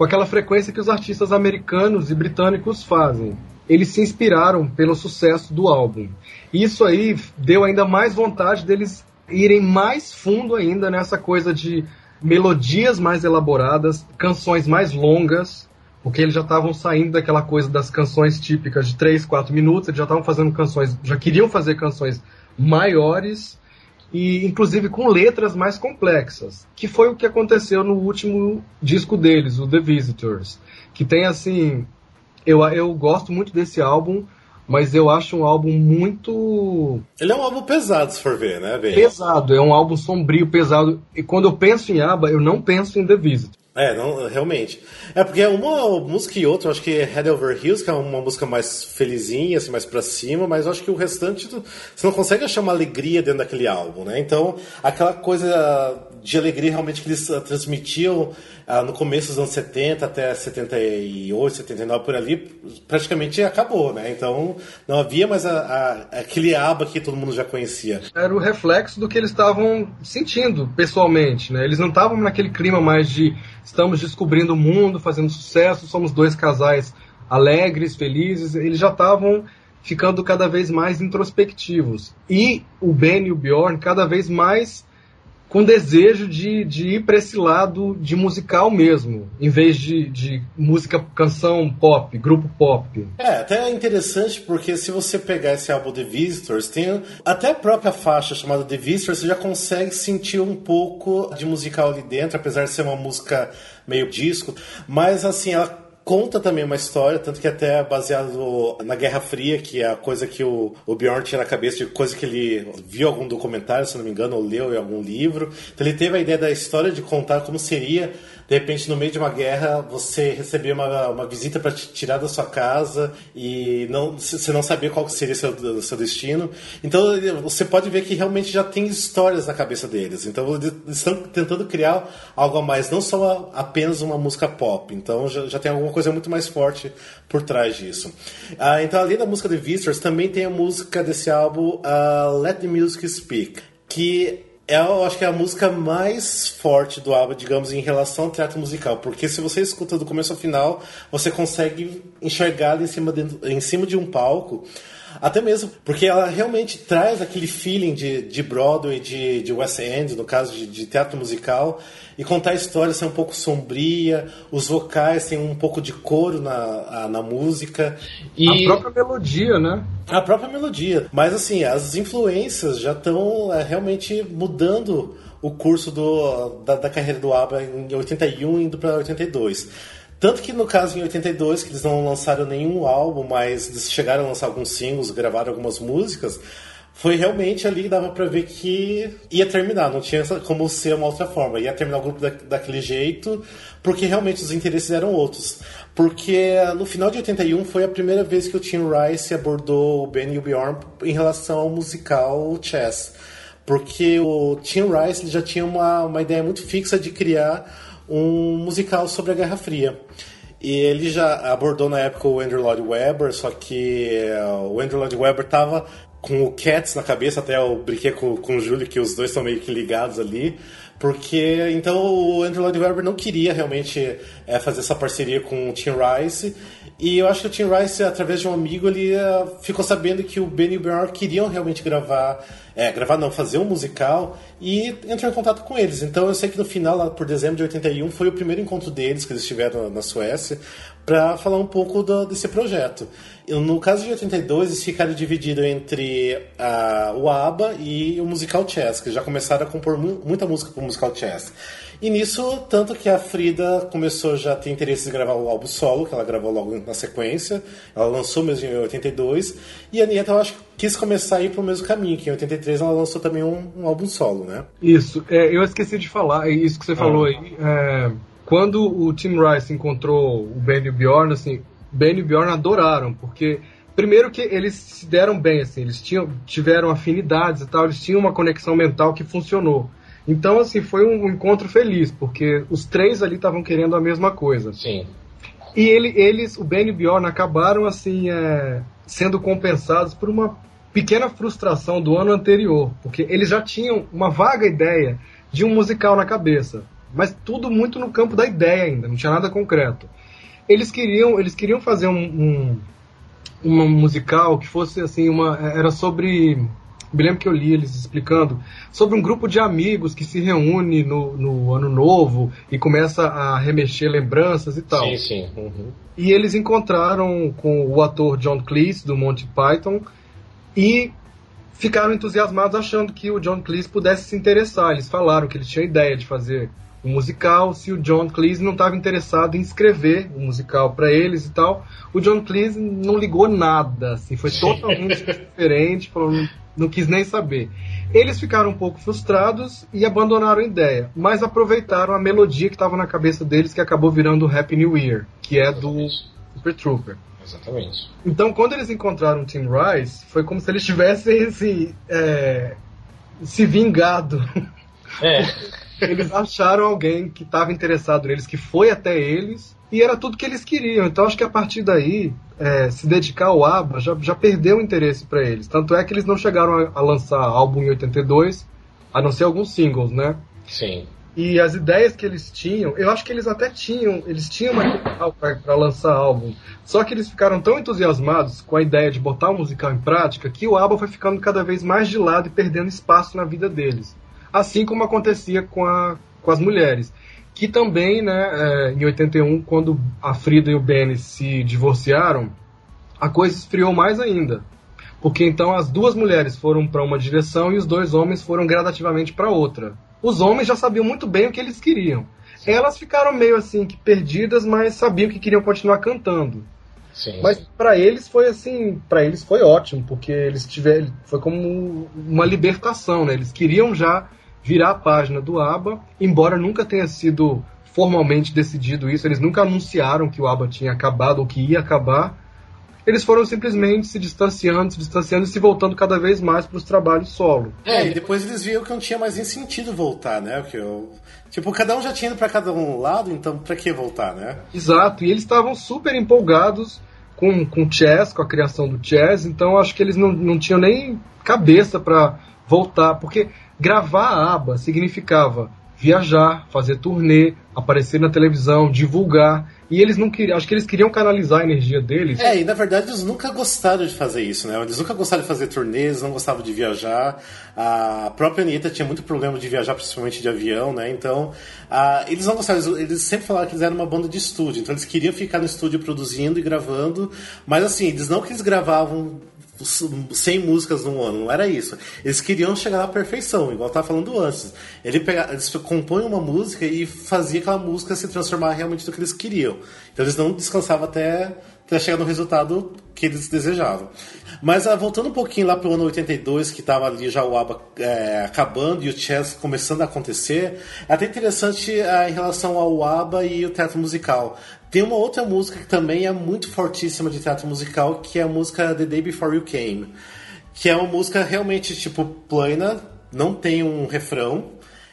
com aquela frequência que os artistas americanos e britânicos fazem. Eles se inspiraram pelo sucesso do álbum. Isso aí deu ainda mais vontade deles irem mais fundo ainda nessa coisa de melodias mais elaboradas, canções mais longas, porque eles já estavam saindo daquela coisa das canções típicas de 3, 4 minutos, eles já estavam fazendo canções, já queriam fazer canções maiores e inclusive com letras mais complexas, que foi o que aconteceu no último disco deles, o The Visitors, que tem assim, eu, eu gosto muito desse álbum, mas eu acho um álbum muito. Ele é um álbum pesado, se for ver, né? Bem? Pesado, é um álbum sombrio, pesado. E quando eu penso em ABBA, eu não penso em The Visit. É, não, realmente. É porque uma música e outra, acho que Head Over Heels, que é uma música mais felizinha, assim, mais pra cima, mas acho que o restante você não consegue achar uma alegria dentro daquele álbum, né? Então, aquela coisa de alegria realmente que eles uh, transmitiam uh, no começo dos anos 70 até 78, 79 por ali, praticamente acabou, né? Então não havia mais a, a, aquele aba que todo mundo já conhecia. Era o reflexo do que eles estavam sentindo pessoalmente, né? Eles não estavam naquele clima mais de estamos descobrindo o mundo, fazendo sucesso, somos dois casais alegres, felizes. Eles já estavam ficando cada vez mais introspectivos. E o Ben e o Bjorn cada vez mais com desejo de, de ir para esse lado de musical mesmo, em vez de, de música, canção pop, grupo pop. É, até é interessante porque se você pegar esse álbum The Visitors, tem até a própria faixa chamada The Visitors, você já consegue sentir um pouco de musical ali dentro, apesar de ser uma música meio disco, mas assim, ela conta também uma história, tanto que até é baseado na Guerra Fria, que é a coisa que o, o Bjorn tinha na cabeça, de coisa que ele viu algum documentário, se não me engano, ou leu em algum livro. Então ele teve a ideia da história de contar como seria de repente, no meio de uma guerra, você receber uma, uma visita para te tirar da sua casa e não, você não sabia qual seria seu seu destino. Então, você pode ver que realmente já tem histórias na cabeça deles. Então, eles estão tentando criar algo a mais, não só apenas uma música pop. Então, já, já tem alguma coisa muito mais forte por trás disso. Ah, então, além da música The Visitors, também tem a música desse álbum uh, Let the Music Speak, que é, eu acho que é a música mais forte do álbum, digamos, em relação ao teatro musical. Porque se você escuta do começo ao final, você consegue enxergar em cima de, em cima de um palco. Até mesmo porque ela realmente traz aquele feeling de, de Broadway, de, de West End, no caso de, de teatro musical, e contar a história ser um pouco sombria, os vocais têm um pouco de coro na, na música. E... A própria melodia, né? A própria melodia. Mas assim, as influências já estão é, realmente mudando o curso do, da, da carreira do ABBA em 81 indo para 82. Tanto que no caso em 82, que eles não lançaram nenhum álbum, mas eles chegaram a lançar alguns singles, gravaram algumas músicas, foi realmente ali que dava pra ver que ia terminar, não tinha como ser uma outra forma. Ia terminar o grupo da, daquele jeito, porque realmente os interesses eram outros. Porque no final de 81 foi a primeira vez que o Tim Rice abordou o Ben e o Bjorn em relação ao musical Chess. Porque o Tim Rice já tinha uma, uma ideia muito fixa de criar um musical sobre a Guerra Fria. E ele já abordou na época o Andrew Lloyd Webber, só que uh, o Andrew Lloyd Webber tava com o Cats na cabeça, até eu brinquei com, com o Júlio que os dois estão meio que ligados ali, porque então o Andrew Lloyd Webber não queria realmente é, fazer essa parceria com o Tim Rice, e eu acho que o Tim Rice, através de um amigo, ele uh, ficou sabendo que o Ben e o Bjorn queriam realmente gravar é, gravar não, fazer um musical e entrou em contato com eles. Então eu sei que no final, lá por dezembro de 81, foi o primeiro encontro deles que eles tiveram na Suécia para falar um pouco do, desse projeto. No caso de 82, eles ficaram divididos entre uh, o ABBA e o musical Chess, que já começaram a compor mu muita música para o musical Chess. E nisso, tanto que a Frida começou já a ter interesse em gravar o álbum solo, que ela gravou logo na sequência. Ela lançou mesmo em 82. E a Anitta, eu acho que quis começar a ir pro mesmo caminho, que em 83 ela lançou também um, um álbum solo, né? Isso. É, eu esqueci de falar, é isso que você ah. falou aí. É, quando o Tim Rice encontrou o Ben e o Bjorn, assim, Ben e o Bjorn adoraram, porque primeiro que eles se deram bem, assim, eles tinham, tiveram afinidades e tal, eles tinham uma conexão mental que funcionou. Então, assim, foi um encontro feliz, porque os três ali estavam querendo a mesma coisa. Sim. E ele, eles, o Ben e o Bjorn, acabaram, assim, é, sendo compensados por uma pequena frustração do ano anterior, porque eles já tinham uma vaga ideia de um musical na cabeça, mas tudo muito no campo da ideia ainda, não tinha nada concreto. Eles queriam, eles queriam fazer um, um, um musical que fosse assim uma era sobre me lembro que eu li eles explicando sobre um grupo de amigos que se reúne no, no ano novo e começa a remexer lembranças e tal. Sim, sim. Uhum. E eles encontraram com o ator John Cleese, do Monty Python, e ficaram entusiasmados achando que o John Cleese pudesse se interessar. Eles falaram que eles tinham ideia de fazer um musical, se o John Cleese não estava interessado em escrever um musical para eles e tal. O John Cleese não ligou nada, assim, foi totalmente diferente, falou, não quis nem saber. Eles ficaram um pouco frustrados e abandonaram a ideia, mas aproveitaram a melodia que estava na cabeça deles, que acabou virando o Happy New Year, que é do Super Trooper. Exatamente. Então, quando eles encontraram o Tim Rice, foi como se eles tivessem assim, é, se vingado. É. eles acharam alguém que estava interessado neles, que foi até eles, e era tudo que eles queriam. Então, acho que a partir daí, é, se dedicar ao ABBA já, já perdeu o interesse para eles. Tanto é que eles não chegaram a, a, lançar álbum em 82, a não ser alguns singles, né? Sim. E as ideias que eles tinham, eu acho que eles até tinham, eles tinham material para lançar álbum. Só que eles ficaram tão entusiasmados com a ideia de botar o musical em prática que o álbum foi ficando cada vez mais de lado e perdendo espaço na vida deles. Assim como acontecia com, a, com as mulheres. Que também, né, é, em 81, quando a Frida e o Benny se divorciaram, a coisa esfriou mais ainda. Porque então as duas mulheres foram para uma direção e os dois homens foram gradativamente para outra. Os homens já sabiam muito bem o que eles queriam. Elas ficaram meio assim que perdidas, mas sabiam que queriam continuar cantando. Sim. Mas para eles foi assim, para eles foi ótimo, porque eles tiveram, foi como uma libertação, né? Eles queriam já virar a página do ABBA, embora nunca tenha sido formalmente decidido isso, eles nunca anunciaram que o ABBA tinha acabado ou que ia acabar. Eles foram simplesmente se distanciando, se distanciando e se voltando cada vez mais para os trabalhos solo. É, e depois eles viram que não tinha mais nem sentido voltar, né? Porque eu... Tipo, cada um já tinha ido pra cada um lado, então pra que voltar, né? Exato, e eles estavam super empolgados com, com o Chess, com a criação do Chess, então acho que eles não, não tinham nem cabeça para voltar, porque gravar a aba significava viajar, fazer turnê, aparecer na televisão, divulgar. E eles não queriam, acho que eles queriam canalizar a energia deles. É, e na verdade eles nunca gostaram de fazer isso, né? Eles nunca gostaram de fazer turnês, não gostavam de viajar. A própria Anitta tinha muito problema de viajar, principalmente de avião, né? Então, eles não gostavam, eles sempre falaram que eles eram uma banda de estúdio, então eles queriam ficar no estúdio produzindo e gravando, mas assim, eles não que eles gravavam 100 músicas num ano, não era isso. Eles queriam chegar à perfeição, igual eu tava falando antes. Ele pega, eles compõem uma música e fazia aquela música se transformar realmente no que eles queriam. Então eles não descansavam até, até chegar no resultado que eles desejavam. Mas ah, voltando um pouquinho lá pro ano 82, que tava ali já o ABBA é, acabando e o Chess começando a acontecer, é até interessante ah, em relação ao ABBA e o teatro musical. Tem uma outra música que também é muito fortíssima de teatro musical, que é a música The Day Before You Came. Que é uma música realmente, tipo, plana, não tem um refrão.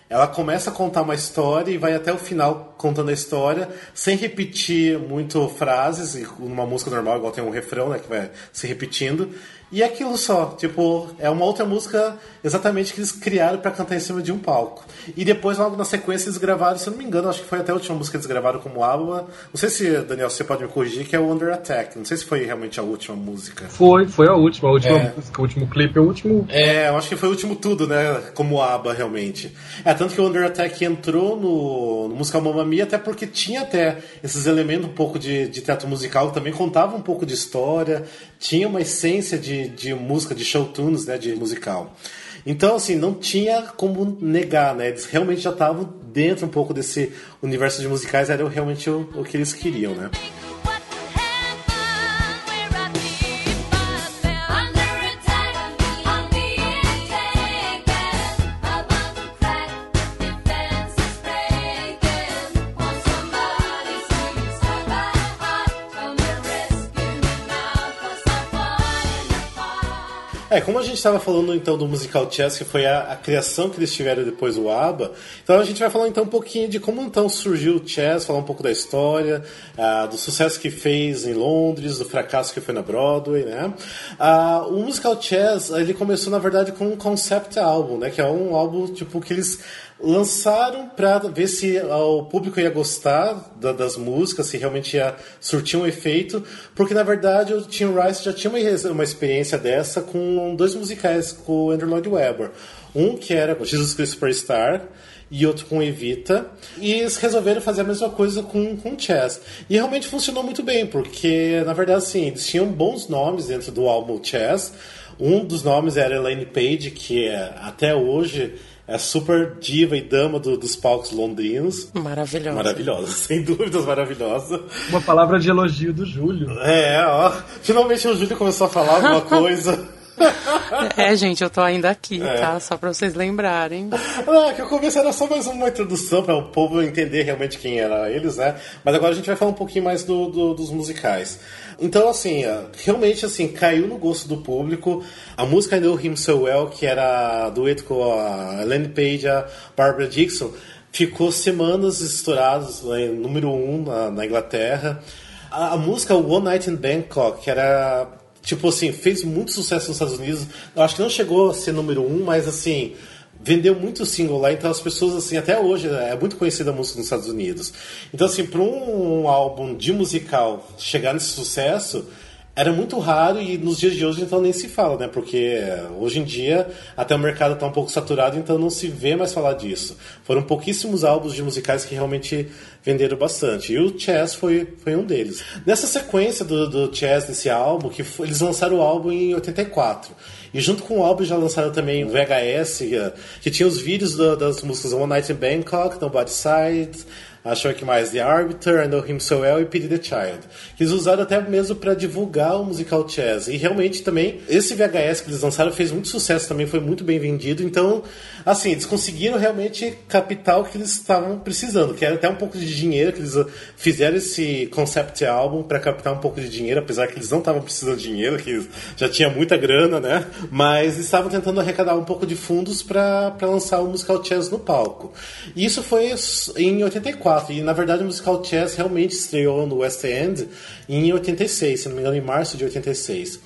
Ela começa a contar uma história e vai até o final contando a história, sem repetir muito frases, numa música normal, igual tem um refrão, né, que vai se repetindo. E aquilo só, tipo, é uma outra música exatamente que eles criaram para cantar em cima de um palco. E depois, logo na sequência, eles gravaram, se eu não me engano, acho que foi até a última música que eles gravaram como álbum. Não sei se, Daniel, você pode me corrigir, que é o Under Attack. Não sei se foi realmente a última música. Foi, foi a última, a última É. música, o último clipe, o último. É, eu acho que foi o último tudo, né? Como ABBA, realmente. É, tanto que o Under Attack entrou no, no musical Mamma Mia, até porque tinha até esses elementos um pouco de, de teatro musical, também contava um pouco de história, tinha uma essência de, de música, de show tunes, né? De musical. Então, assim, não tinha como negar, né? Eles realmente já estavam dentro um pouco desse universo de musicais, era realmente o, o que eles queriam, né? É, como a gente estava falando então do musical Chess, que foi a, a criação que eles tiveram depois do ABBA, então a gente vai falar então um pouquinho de como então surgiu o Chess, falar um pouco da história, ah, do sucesso que fez em Londres, do fracasso que foi na Broadway, né? Ah, o musical Chess, ele começou na verdade com um concept álbum, né? Que é um álbum tipo que eles lançaram para ver se o público ia gostar da- das músicas, se realmente ia surtir um efeito, porque na verdade o Tim Rice já tinha uma, uma experiência dessa com dois musicais com o Andrew Lloyd Webber. Um que era Jesus Christ Superstar e outro com Evita, e eles resolveram fazer a mesma coisa com, com Chess. E realmente funcionou muito bem, porque na verdade assim, eles tinham bons nomes dentro do álbum Chess. Um dos nomes era Elaine Page, que é, até hoje é super diva e dama do- dos palcos londrinos. Maravilhosa. Maravilhosa, sem dúvidas maravilhosa. Uma palavra de elogio do Júlio. É, ó. Finalmente o Júlio começou a falar alguma coisa. É, gente, eu tô ainda aqui, É. tá? Só pra vocês lembrarem. Ah, que o começo era só mais uma introdução para o povo entender realmente quem eram eles, né? Mas agora a gente vai falar um pouquinho mais do, do- dos musicais. Então, assim, ah, realmente, assim, caiu no gosto do público. A música I Know Him So Well, que era dueto com a Elaine Page e a Barbara Dixon, ficou semanas estourados né, número um na, na Inglaterra. A, a música One Night in Bangkok, que era tipo assim, fez muito sucesso nos Estados Unidos. Eu acho que não chegou a ser número um, mas assim, vendeu muito single lá, então as pessoas, assim, até hoje é muito conhecida a música nos Estados Unidos. Então, assim, para um álbum de musical chegar nesse sucesso, era muito raro e nos dias de hoje então nem se fala, né? Porque hoje em dia até o mercado está um pouco saturado, então não se vê mais falar disso. Foram pouquíssimos álbuns de musicais que realmente venderam bastante. E o Chess foi, foi um deles. Nessa sequência do, do Chess, desse álbum, que foi- eles lançaram o álbum em 84. E junto com o álbum já lançaram também o VHS, que, que tinha os vídeos da- das músicas One Night in Bangkok, Nobody Side, Acho que mais The Arbiter, Know Him So Well e Pity the Child. Eles usaram até mesmo para divulgar o musical Chess. E realmente também, esse VHS que eles lançaram fez muito sucesso também, foi muito bem vendido. Então, assim, eles conseguiram realmente captar o que eles estavam precisando, que era até um pouco de dinheiro, que eles uh, fizeram esse concept album para captar um pouco de dinheiro, apesar que eles não estavam precisando de dinheiro, que já tinha muita grana, né? Mas eles estavam tentando arrecadar um pouco de fundos para lançar o musical Chess no palco. E isso foi em 84. E na verdade o musical Chess realmente estreou no West End em 86, se não me engano, em março de 86.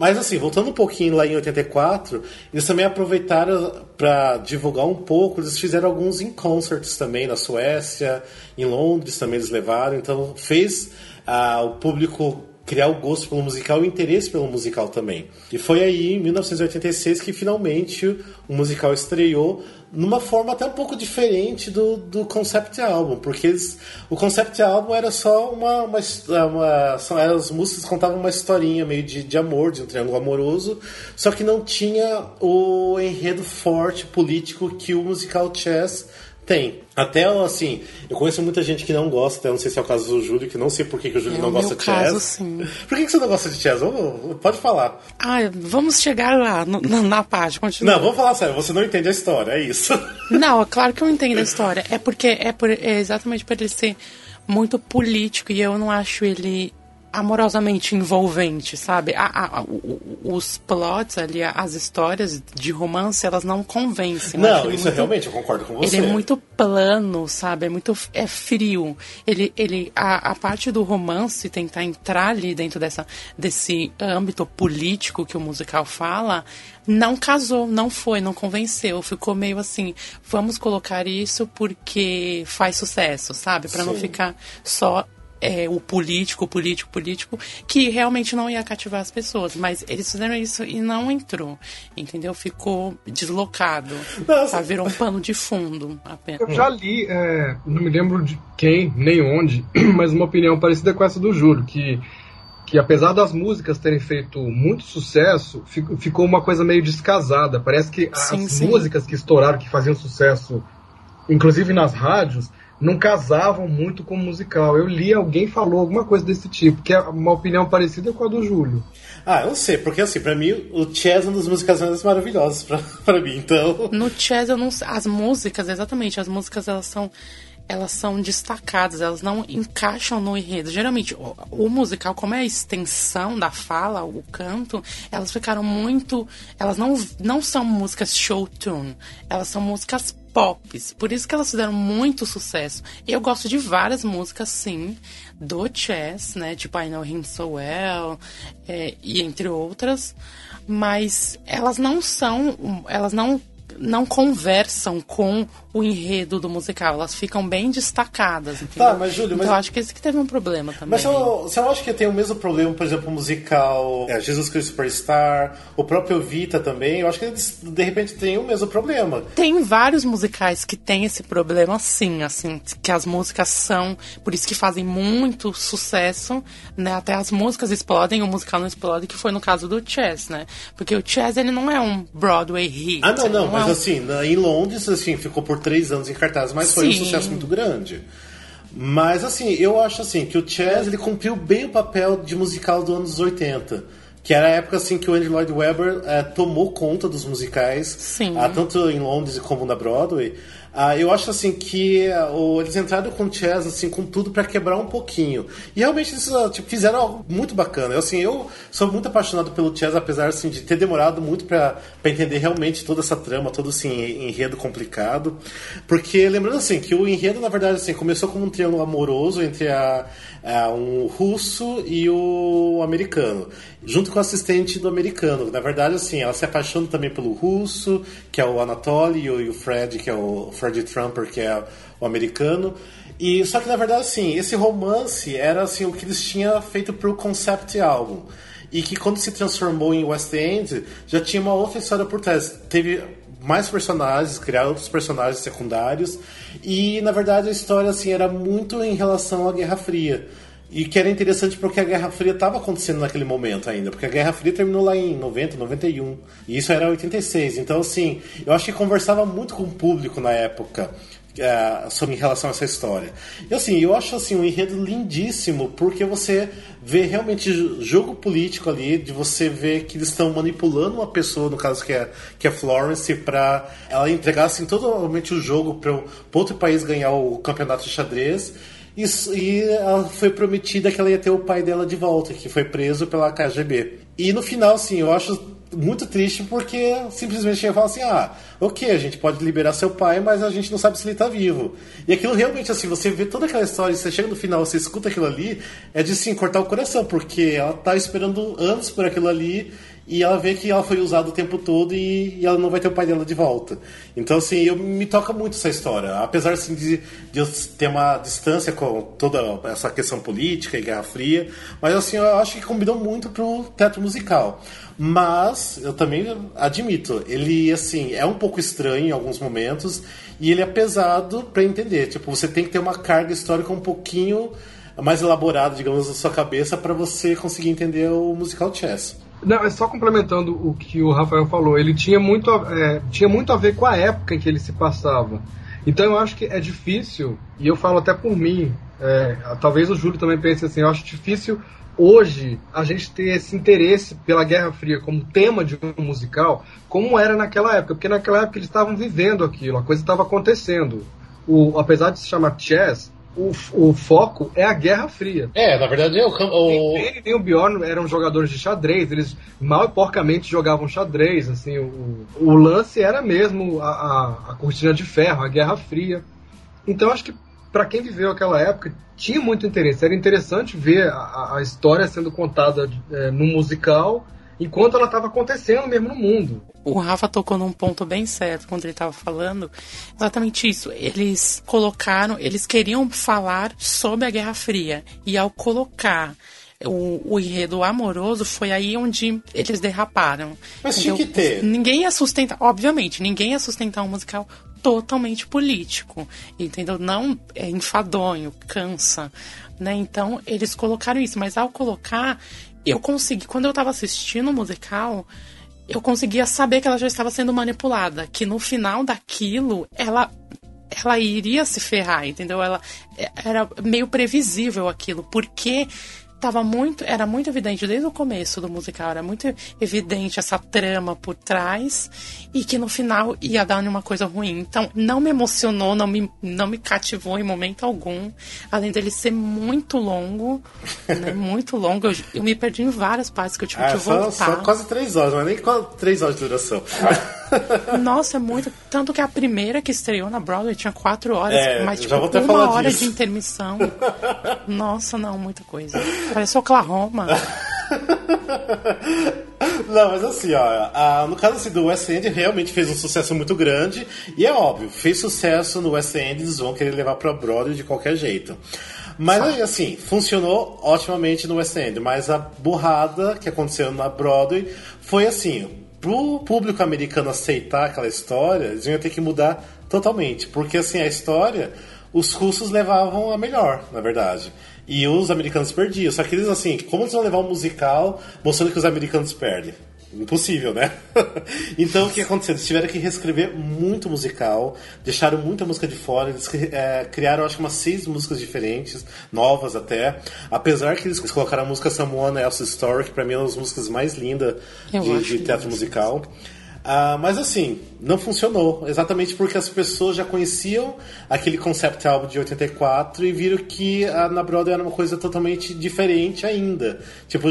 Mas assim, voltando um pouquinho lá em 84, eles também aproveitaram para divulgar um pouco, eles fizeram alguns in concerts também na Suécia, em Londres também eles levaram, então fez ah, o público criar o gosto pelo musical e o interesse pelo musical também. E foi aí, em 1986, que finalmente o musical estreou numa forma até um pouco diferente do, do concept album, porque eles, o concept album era só uma, uma, uma são, as músicas contavam uma historinha meio de, de amor, de um triângulo amoroso, só que não tinha o enredo forte político que o musical Chess tem. Até, assim, eu conheço muita gente que não gosta, até não sei se é o caso do Júlio, que não sei por que, que o Júlio É não gosta de caso, sim. Por que, que você não gosta de? Ô, Pode falar. Ah, vamos chegar lá, na, na parte, continua. Não, vamos falar sério, você não entende a história, é isso. Não, é claro que eu entendo a história. É porque é, por, é exatamente por ele ser muito político e eu não acho ele amorosamente envolvente, sabe? A- a- a- os plots ali, as histórias de romance, elas não convencem. Não, ele isso muito- realmente, eu concordo com você. Ele é muito plano, sabe? É muito é frio. Ele, ele a, parte do romance tentar entrar ali dentro dessa desse âmbito político que o musical fala, não casou, não foi, não convenceu. Ficou meio assim, vamos colocar isso porque faz sucesso, sabe? Pra não ficar só é, o político, político, político, que realmente não ia cativar as pessoas. Mas eles fizeram isso e não entrou, entendeu? Ficou deslocado. Nossa. Tá, virou um pano de fundo apenas. Eu já li, é, não me lembro de quem, nem onde, mas uma opinião parecida com essa do Júlio, que, que apesar das músicas terem feito muito sucesso, fi- ficou uma coisa meio descasada. Parece que Sim, as sim. músicas que estouraram, que faziam sucesso, inclusive nas rádios, não casavam muito com o musical. Eu li, alguém falou alguma coisa desse tipo, que é uma opinião parecida com a do Júlio. Ah, eu não sei, porque assim, pra mim, o chess é uma das músicas mais maravilhosas pra, pra mim, então... No jazz, eu não sei- as músicas, exatamente, as músicas elas são elas são destacadas, elas não encaixam no enredo. Geralmente, o, o musical, como é a extensão da fala, o canto, elas ficaram muito. Elas não, não são músicas show tune, elas são músicas pops. Por isso que elas fizeram muito sucesso. Eu gosto de várias músicas, sim, do Chess, né? Tipo I Know Him So Well, é, e entre outras. Mas elas não são. Elas não não conversam com o enredo do musical, elas ficam bem destacadas. Entendeu? Tá, mas, Júlio, então mas- eu acho que esse que teve um problema também. Mas você não, não acha que tem o mesmo problema, por exemplo, o musical é, Jesus Cristo Superstar, o próprio Vita também? Eu acho que eles, de repente, têm o mesmo problema. Tem vários musicais que tem esse problema, sim, assim, que as músicas são, por isso que fazem muito sucesso, né? Até as músicas explodem, o musical não explode, que foi no caso do Chess, né? Porque o Chess, ele não é um Broadway hit. Ah, não, ele não, é mas um- assim, na- em Londres, assim, ficou por três anos em cartaz, mas foi um Sim. sucesso muito grande. Mas assim, eu acho assim que o Chess ele cumpriu bem o papel de musical dos anos 80. Que era a época assim que o Andrew Lloyd Webber eh, tomou conta dos musicais, Sim. ah, tanto em Londres como na Broadway. Ah, eu acho assim que o- eles entraram com o Chess assim com tudo pra quebrar um pouquinho. E realmente eles ah, tipo, fizeram algo muito bacana. Eu, assim, eu sou muito apaixonado pelo Chess, apesar assim, de ter demorado muito pra entender realmente toda essa trama, todo esse enredo complicado. Porque lembrando assim que o enredo na verdade assim começou como um triângulo amoroso entre a, a- um russo e o americano, junto com o assistente do americano. Na verdade assim, ela se apaixona também pelo russo, que é o Anatoly, e o, Fred, que é o Fred Trumper, que é o americano. E só que na verdade assim, esse romance era assim o que eles tinham feito pro concept album. e que quando se transformou em West End já tinha uma outra história por trás. Teve mais personagens, criaram outros personagens secundários e na verdade a história assim era muito em relação à Guerra Fria. E que era interessante porque a Guerra Fria estava acontecendo naquele momento ainda, porque a Guerra Fria terminou lá em 90, 91, e isso era 86. Então, assim, eu acho que conversava muito com o público na época sobre em relação a essa história. E assim, eu acho assim um enredo lindíssimo, porque você vê realmente jo- jogo político ali, de você ver que eles estão manipulando uma pessoa, no caso que é, que é Florence, para ela entregar assim, totalmente o jogo para outro país ganhar o campeonato de xadrez. Isso, e ela foi prometida que ela ia ter o pai dela de volta, que foi preso pela KGB. E no final, assim, eu acho muito triste porque simplesmente ia falar assim: ah, ok, a gente pode liberar seu pai, mas a gente não sabe se ele tá vivo. E aquilo realmente, assim, você vê toda aquela história, você chega no final, você escuta aquilo ali, é de sim cortar o coração, porque ela tá esperando anos por aquilo ali e ela vê que ela foi usada o tempo todo e, e ela não vai ter o pai dela de volta. Então, assim, eu, me toca muito essa história. Apesar, assim, de, de eu ter uma distância com toda essa questão política e Guerra Fria, mas, assim, eu acho que combinou muito pro teatro musical. Mas, eu também admito, ele, assim, é um pouco estranho em alguns momentos e ele é pesado para entender. Tipo, você tem que ter uma carga histórica um pouquinho mais elaborada, digamos, na sua cabeça para você conseguir entender o musical chess. Não, é só complementando o que o Rafael falou. Ele tinha muito, é, tinha muito a ver com a época em que ele se passava. Então eu acho que é difícil, e eu falo até por mim, é, talvez o Júlio também pense assim, eu acho difícil hoje a gente ter esse interesse pela Guerra Fria como tema de um musical, como era naquela época, porque naquela época eles estavam vivendo aquilo, a coisa estava acontecendo. O, apesar de se chamar chess, o, o foco é a Guerra Fria. É, na verdade é o, o, Nem ele nem o Bjorn eram jogadores de xadrez, eles mal e porcamente jogavam xadrez, assim, o, o lance era mesmo a, a, a cortina de ferro, a Guerra Fria. Então acho que para quem viveu aquela época tinha muito interesse, era interessante ver a, a história sendo contada é, no musical enquanto ela estava acontecendo mesmo no mundo. O Rafa tocou num ponto bem certo quando ele estava falando. Exatamente isso. Eles colocaram, eles queriam falar sobre a Guerra Fria. E ao colocar o, o enredo amoroso, foi aí onde eles derraparam. Mas tinha que ter. Ninguém ia sustentar, obviamente, ninguém ia sustentar um musical totalmente político, entendeu? Não é enfadonho, cansa, né? Então eles colocaram isso, mas ao colocar, eu consegui, quando eu tava assistindo o musical, eu conseguia saber que ela já estava sendo manipulada, que no final daquilo ela ela iria se ferrar, entendeu? Ela era meio previsível aquilo, porque tava muito, era muito evidente desde o começo do musical, era muito evidente essa trama por trás e que no final ia dar uma coisa ruim. Então, não me emocionou, não me, não me cativou em momento algum, além dele ser muito longo, né, muito longo. Eu, eu me perdi em várias partes que eu tive Ah, que voltar. só quase três horas, mas nem quase três horas de duração. Nossa, é muito. Tanto que a primeira que estreou na Broadway tinha quatro horas, É, mas tipo, uma hora disso. de intermissão. Nossa, não, muita coisa. Parece Oklahoma. Não, mas assim, ó, a- no caso assim, do West End realmente fez um sucesso muito grande e é óbvio, fez sucesso no West End, eles vão querer levar pra Broadway de qualquer jeito. Mas aí, assim, funcionou otimamente no West End, mas a burrada que aconteceu na Broadway foi assim, pro público americano aceitar aquela história, eles iam ter que mudar totalmente, porque assim, a história, os russos levavam a melhor, na verdade. E os americanos perdiam. Só que eles, assim, como eles vão levar um musical mostrando que os americanos perdem? Impossível, né? então o que aconteceu? Eles tiveram que reescrever muito musical, deixaram muita música de fora, eles é, criaram acho que umas seis músicas diferentes, novas até. Apesar que eles colocaram a música Someone Else's Story, que pra mim é uma das músicas mais lindas de, de teatro lindo. musical. Ah, mas assim, não funcionou. Exatamente porque as pessoas já conheciam aquele concept album de 84 e viram que a, na Broadway era uma coisa totalmente diferente ainda. Tipo,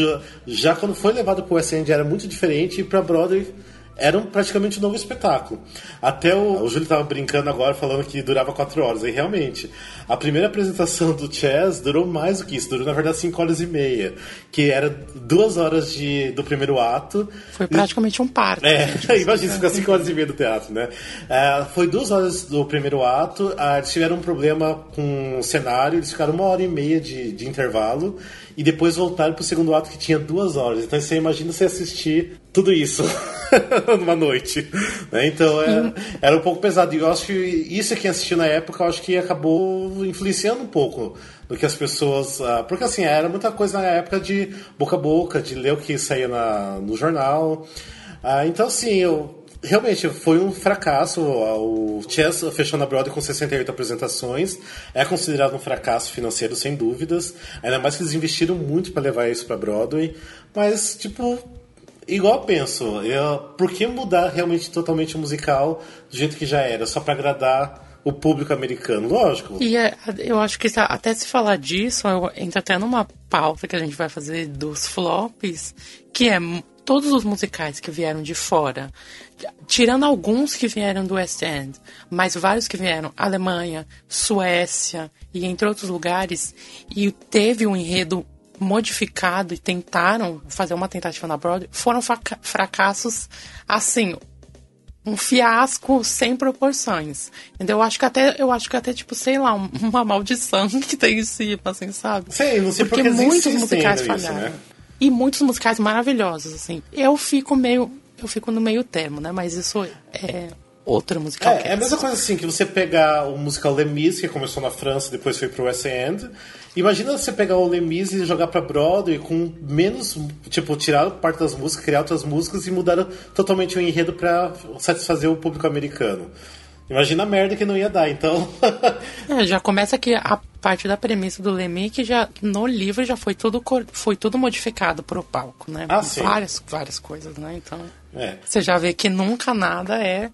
já quando foi levado pro West End era muito diferente e pra Broadway era um, praticamente um novo espetáculo. Até o, o Júlio estava brincando agora, falando que durava quatro horas. E realmente, a primeira apresentação do Chess durou mais do que isso. Durou, na verdade, cinco horas e meia. Que era duas horas de, do primeiro ato. Foi praticamente um parto. É, gente. imagina, fica cinco horas e meia do teatro, né? É, foi duas horas do primeiro ato, ah, eles tiveram um problema com o cenário, eles ficaram uma hora e meia de, de intervalo, e depois voltaram pro segundo ato que tinha duas horas. Então você imagina você assistir tudo isso numa noite. Né? Então é, era um pouco pesado. E eu acho que isso quem assistiu na época, eu acho que acabou influenciando um pouco do que as pessoas. ah, porque assim, era muita coisa na época de boca a boca, de ler o que saía na, no jornal. Ah, então, assim, eu. Realmente, foi um fracasso. O Chess fechou na Broadway com 68 apresentações. É considerado um fracasso financeiro, sem dúvidas. Ainda mais que eles investiram muito para levar isso para Broadway. Mas, tipo, igual eu penso, eu, por que mudar realmente totalmente o musical do jeito que já era? Só para agradar o público americano? Lógico. E é, eu acho que se- até se falar disso, entra até numa pauta que a gente vai fazer dos flops, que é todos os musicais que vieram de fora, tirando alguns que vieram do West End, mas vários que vieram Alemanha, Suécia e entre outros lugares, e teve um enredo modificado e tentaram fazer uma tentativa na Broadway, foram fraca- fracassos assim, um fiasco sem proporções. Entendeu? Eu acho que até, eu acho que até, tipo, sei lá, um- uma maldição que tem em cima, assim, sabe? Sei, não sei Porque porque muitos musicais falharam. né? E muitos musicais maravilhosos, assim. Eu fico meio. Eu fico no meio termo, né? Mas isso é outro musical. É, é a mesma coisa assim, que você pegar o musical Les Mis, que começou na França depois foi pro West End. Imagina você pegar o Les Mis e jogar pra Broadway com menos, tipo, tirar parte das músicas, criar outras músicas e mudar totalmente o enredo pra satisfazer o público americano. Imagina a merda que não ia dar, então. É, já começa aqui a parte da premissa do Lemmy, que já no livro já foi tudo, foi tudo modificado pro palco, né? Ah, sim. Várias, várias coisas, né? Então. é. Você já vê que nunca nada é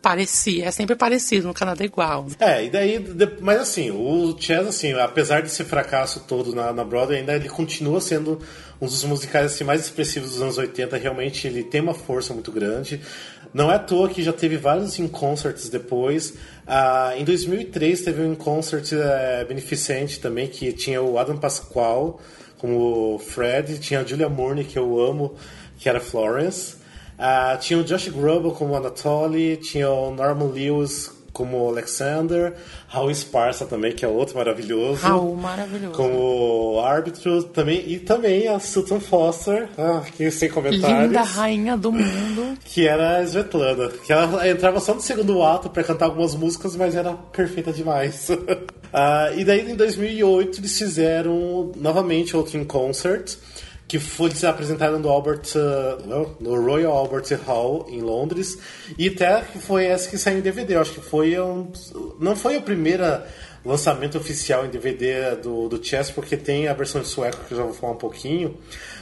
parecido, é sempre parecido, nunca nada é igual. É, e daí, mas assim, o Chess, assim, apesar desse fracasso todo na, na Broadway, ainda ele continua sendo um dos musicais assim, mais expressivos dos anos 80, realmente ele tem uma força muito grande. Não é à toa que já teve vários in concerts depois. Ah, em 2003 teve um in concert eh, beneficente também, que tinha o Adam Pasquale como Fred, tinha a Julia Mourney, que eu amo, que era Florence. Ah, tinha o Josh Groban como Anatoly, tinha o Norman Lewis como Alexander, Raul Esparza também, que é outro maravilhoso. Raul, maravilhoso. Como árbitro também, e também a Sutton Foster, ah, que sem comentários. Linda rainha do mundo. Que era a Svetlana. Que ela entrava só no segundo ato pra cantar algumas músicas, mas era perfeita demais. Ah, e daí em 2008 eles fizeram novamente outro in concert. Que foi, eles apresentaram no Albert, não, no Royal Albert Hall em Londres. E até que foi essa que saiu em DVD. Eu acho que foi um, não foi a primeira lançamento oficial em DVD do, do Chess, porque tem a versão em sueco que eu já vou falar um pouquinho.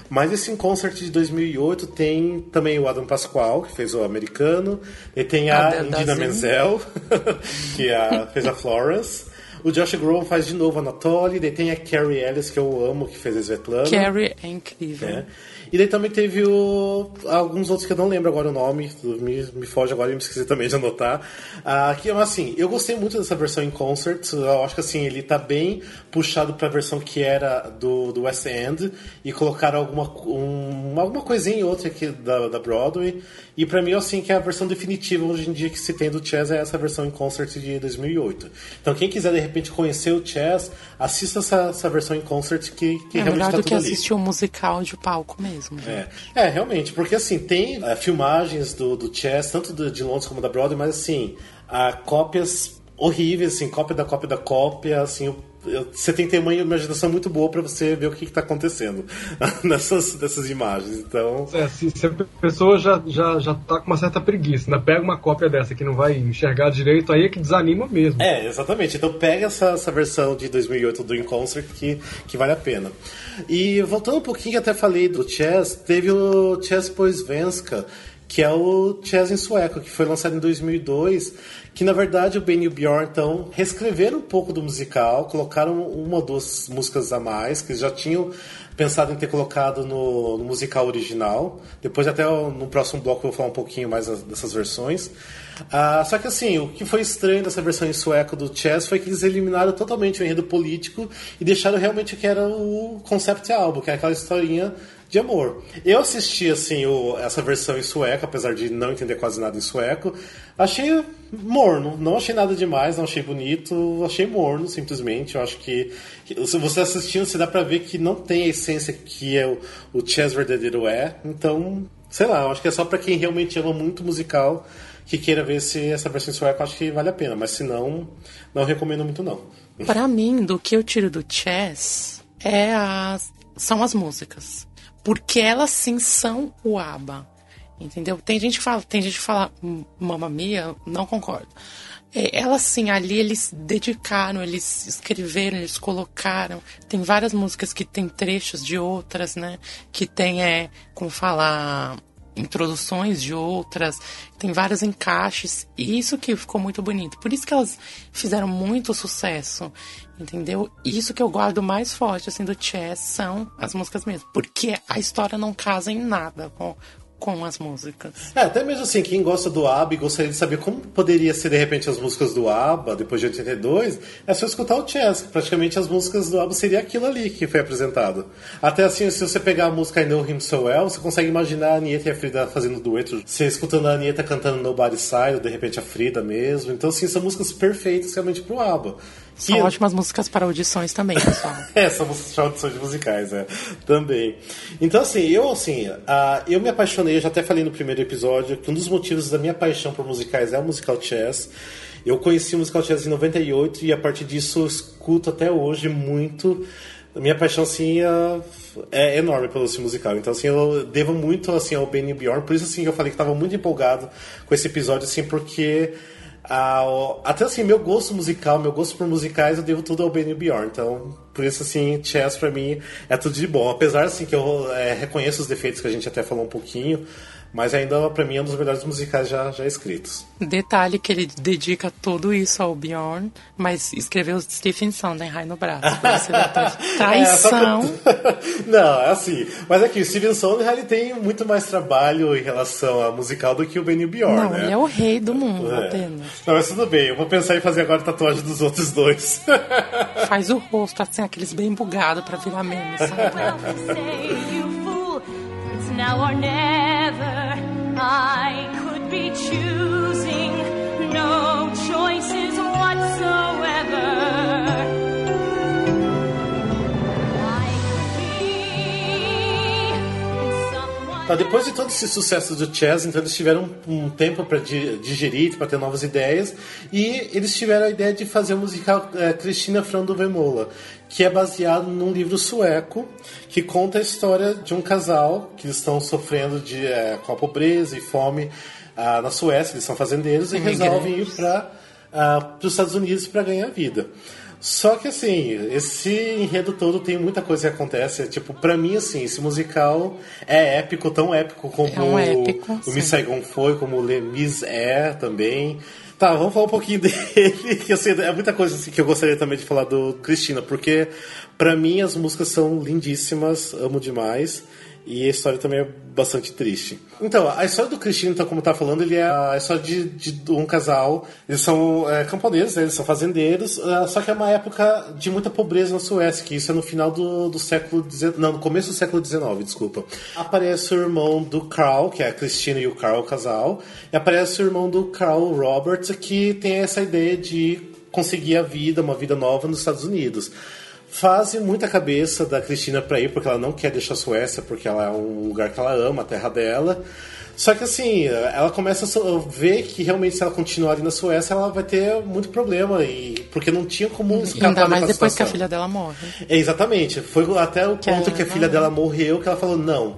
Mas esse concert de 2008 tem também o Adam Pasquale, que fez o americano, e tem a Adele Indina. Menzel, que é a- fez a Florence. O Josh Groban faz de novo a Anatoly, daí tem a Carrie Ellis, que eu amo, que fez a Svetlana. Carrie é incrível. É. E daí também teve o- alguns outros que eu não lembro agora o nome, me, me foge agora e me esqueci também de anotar. Ah, que, mas, assim, eu gostei muito dessa versão em concert, eu acho que assim, ele tá bem puxado pra versão que era do, do West End e colocaram alguma, um, alguma coisinha em outra aqui da, da Broadway. E pra mim, assim, que é a versão definitiva hoje em dia que se tem do Chess é essa versão em concert de 2008. Então quem quiser de repente conhecer o Chess, assista essa, essa versão em concert que, que É realmente melhor tá do que ali. assistir um musical de palco mesmo. É, é, realmente, porque assim, tem é, filmagens do, do Chess, tanto do- de Londres como da Broadway, mas assim, há cópias horríveis, assim, cópia da cópia da cópia, assim, eu- você tem que ter uma imaginação muito boa pra você ver o que, que tá acontecendo nessas, nessas imagens. Então, É, se, se a pessoa já, já, já tá com uma certa preguiça, né? pega uma cópia dessa que não vai enxergar direito, aí é que desanima mesmo. É, exatamente. Então pega essa, essa versão de 2008 do In Concert que, que vale a pena. E voltando um pouquinho, que até falei do Chess, teve o Chess Poisvenska, que é o Chess em Sueco, que foi lançado em 2002, que na verdade o Ben e o Bjorn então reescreveram um pouco do musical, colocaram uma ou duas músicas a mais, que já tinham pensado em ter colocado no, no musical original. Depois até no próximo bloco eu vou falar um pouquinho mais dessas versões. Ah, só que assim, o que foi estranho dessa versão em sueco do Chess foi que eles eliminaram totalmente o enredo político e deixaram realmente o que era o concept álbum, que é aquela historinha de amor. Eu assisti assim o- essa versão em sueco, apesar de não entender quase nada em sueco. Achei morno, não achei nada demais, não achei bonito, achei morno simplesmente. Eu acho que, se você assistindo, você dá pra ver que não tem a essência que é o, o Chess verdadeiro é. Então, sei lá, eu acho que é só pra quem realmente ama muito musical que queira ver se essa versão em sueco, acho que vale a pena. Mas se não, não recomendo muito não. Pra mim, do que eu tiro do Chess é as, são as músicas. Porque elas sim são o ABBA. Entendeu? Tem gente que fala, tem gente que fala "Hum, Mamma Mia, não concordo. É, elas sim, ali eles dedicaram, eles escreveram, eles colocaram. Tem várias músicas que tem trechos de outras, né? Que tem, é, como falar, introduções de outras, tem vários encaixes, e isso que ficou muito bonito. Por isso que elas fizeram muito sucesso, entendeu? Isso que eu guardo mais forte assim do Chess são as músicas mesmo, porque a história não casa em nada com com as músicas. É, até mesmo assim, quem gosta do ABBA gostaria de saber como poderia ser de repente as músicas do ABBA depois de 82, é só escutar o Chess. Praticamente as músicas do ABBA seria aquilo ali que foi apresentado. Até assim, se você pegar a música I Know Him So Well, você consegue imaginar a Anitta e a Frida fazendo dueto. Você escutando a Anitta cantando Nobody Side, ou de repente a Frida mesmo. Então, assim, são músicas perfeitas realmente pro ABBA. São E- ótimas músicas para audições também, pessoal. é, somos traduções musicais, é. Também. Então, assim, eu, assim, ah, eu me apaixonei, eu já até falei no primeiro episódio, que um dos motivos da minha paixão por musicais é o musical chess. Eu conheci o musical chess em 98 e a partir disso eu escuto até hoje muito. A minha paixão, assim, é, é enorme pelo esse musical. Então, assim, eu devo muito, assim, ao Benny Bjorn. Por isso, assim, eu falei que estava muito empolgado com esse episódio, assim, porque... Ah, o- até assim, meu gosto musical, meu gosto por musicais, eu devo tudo ao Benny Bjorn. Então, por isso, assim, Chess pra mim é tudo de bom. Apesar, assim, que eu é, reconheço os defeitos que a gente até falou um pouquinho, mas ainda, pra mim, é um dos melhores musicais já, já escritos. Detalhe que ele dedica tudo isso ao Bjorn, mas escreveu Stephen Sondheim no braço. É tra- traição. É, que- Não, é assim. Mas aqui, o Steven Sondheim ele tem muito mais trabalho em relação ao musical do que o Benny Bjorn, Não, né? ele é o rei do mundo, É. apenas. Não, mas tudo bem, eu vou pensar em fazer agora tatuagem dos outros dois. Faz o rosto assim, aqueles bem bugados pra virar meme, sabe? Now or never. I could be choosing no choices whatsoever. Tá, depois de todo esse sucesso do Chess, então eles tiveram um tempo para digerir, para ter novas ideias, e eles tiveram a ideia de fazer o musical é, Cristina from Duvemola, que é baseado num livro sueco que conta a história de um casal que estão sofrendo de, é, com a pobreza e fome ah, na Suécia, eles são fazendeiros e Imigrantes. resolvem ir para os Estados Unidos para ganhar vida. Só que assim, esse enredo todo tem muita coisa que acontece. Tipo, pra mim, assim, esse musical é épico, tão épico como É um épico, o sim. Miss Saigon foi, como o Le Mis é também. Tá, vamos falar um pouquinho dele, que assim, é muita coisa assim, que eu gostaria também de falar do Cristina, porque pra mim as músicas são lindíssimas, amo demais. E a história também é bastante triste. Então, a história do Cristina, então, como tá falando, ele é a história de, de um casal. Eles são é, camponeses, né? eles são fazendeiros, ah, só que é uma época de muita pobreza na Suécia, que isso é no final do, do século XIX, não, no começo do século XIX, desculpa. Aparece o irmão do Carl, que é a Cristina e o Carl, o casal, e aparece o irmão do Carl, Robert, que tem essa ideia de conseguir a vida, uma vida nova nos Estados Unidos fazem muita cabeça da Cristina pra ir, porque ela não quer deixar a Suécia, porque ela é um lugar que ela ama, a terra dela. Só que assim, ela começa a ver que realmente se ela continuar ali na Suécia, ela vai ter muito problema, e porque não tinha como escapar Ainda mais depois que a situação. filha dela morre. É, exatamente. Foi até o Que ponto que a filha dela morreu que ela falou não.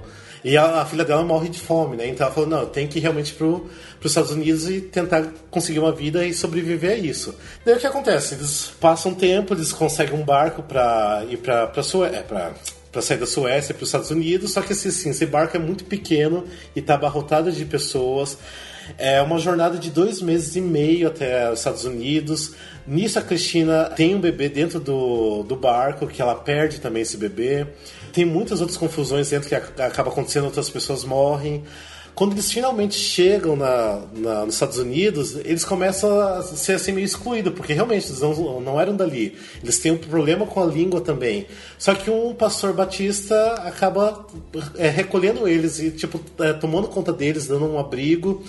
E a, a filha dela morre de fome, né? Então ela falou, não, tem que ir realmente pro, pros Estados Unidos e tentar conseguir uma vida e sobreviver a isso. Daí o que acontece? Eles passam um tempo, eles conseguem um barco pra ir pra, pra, Sué é, pra, para sair da Suécia para os Estados Unidos, só que assim, assim, esse barco é muito pequeno e está abarrotado de pessoas. É uma jornada de dois meses e meio até os Estados Unidos. Nisso a Cristina tem um bebê dentro do, do barco, que ela perde também esse bebê. Tem muitas outras confusões dentro que ac- acaba acontecendo, outras pessoas morrem. Quando eles finalmente chegam na, na- nos Estados Unidos, eles começam a ser assim meio excluídos, porque realmente eles não, não eram dali. Eles têm um problema com a língua também. Só que um pastor batista acaba é, recolhendo eles e tipo é, tomando conta deles, dando um abrigo.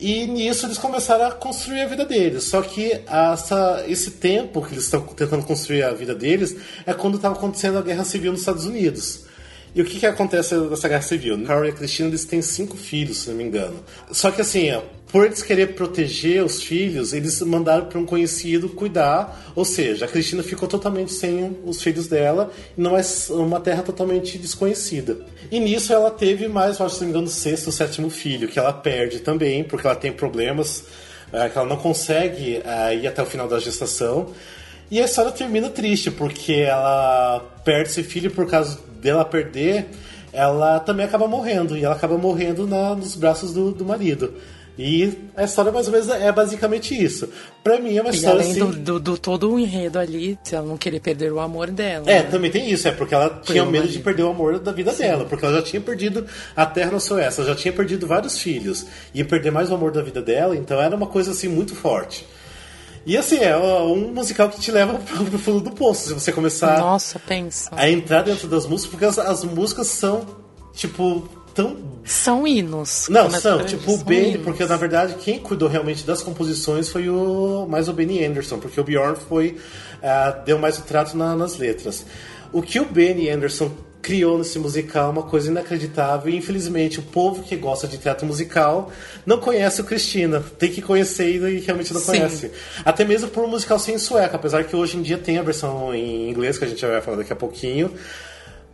E nisso eles começaram a construir a vida deles. Só que essa, esse tempo que eles estão tentando construir a vida deles é quando estava acontecendo a guerra civil nos Estados Unidos. E o que, que acontece nessa guerra civil? Carl e a Cristina eles têm cinco filhos, se não me engano. Só que assim, ó, por eles querer proteger os filhos, eles mandaram para um conhecido cuidar. Ou seja, a Cristina ficou totalmente sem os filhos dela, não é uma terra totalmente desconhecida. E nisso ela teve mais, eu acho, se não me engano, o sexto ou sétimo filho, que ela perde também, porque ela tem problemas, eh, que ela não consegue eh, ir até o final da gestação. E a história termina triste, porque ela perde esse filho por causa dela perder, ela também acaba morrendo. E ela acaba morrendo na, nos braços do, do marido. E a história mais ou menos é basicamente isso. Pra mim é uma E história além assim. do, do, do todo o enredo ali, se ela não querer perder o amor dela. É, né? também tem isso, é porque ela tinha Pelo medo de perder o amor da vida dela, porque ela já tinha perdido a terra na Suécia, ela já tinha perdido vários filhos, ia perder mais o amor da vida dela, então era uma coisa assim muito forte. E assim, é um musical que te leva pro pro fundo do poço, se você começar Nossa, pensa. a entrar dentro das músicas, porque as, as músicas são, tipo, tão São hinos. não, são, tipo, o hinos. porque na verdade quem cuidou realmente das composições foi o mais o Benny Anderson, porque o Bjorn foi ah, deu mais o trato na- nas letras. O que o Benny Anderson criou nesse musical é uma coisa inacreditável e infelizmente o povo que gosta de teatro musical não conhece o Cristina, tem que conhecer e realmente não Sim. conhece. Até mesmo por um musical sem sueco, apesar que hoje em dia tem a versão em inglês que a gente vai falar daqui a pouquinho.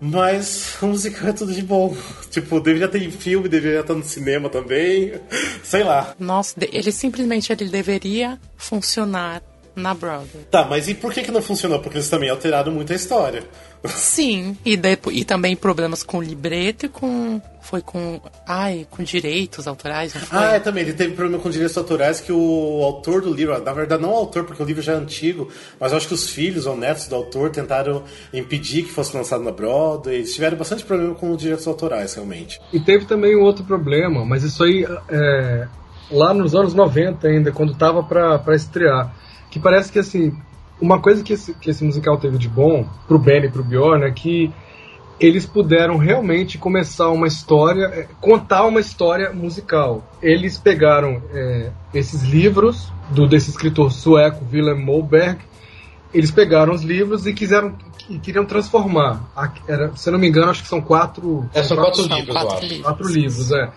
Mas o musical é tudo de bom. Tipo, deveria ter em filme, deveria estar no cinema também. Sei lá. Nossa, ele simplesmente ele deveria funcionar na Broadway. Tá, mas e por que, que não funcionou? Porque eles também alteraram muito a história. Sim, e, depo- e também problemas com o libreto e com. Foi com. Ai, com direitos autorais, não foi? Ah, é, também. Ele teve problema com direitos autorais que o autor do livro, na verdade não o autor, porque o livro já é antigo, mas eu acho que os filhos ou netos do autor tentaram impedir que fosse lançado na Broadway. Eles tiveram bastante problema com os direitos autorais, realmente. E teve também um outro problema, mas isso aí é, lá nos anos 90 ainda, quando tava pra estrear. Que parece que assim, uma coisa que esse, que esse musical teve de bom, pro Ben e pro Bjorn, é que eles puderam realmente começar uma história, é, contar uma história musical. Eles pegaram é, esses livros do desse escritor sueco Willem Moberg, eles pegaram os livros e quiseram e queriam transformar. Era, se eu não me engano, acho que são quatro. É, são quatro São livros, eu quatro livros. Quatro livros, é.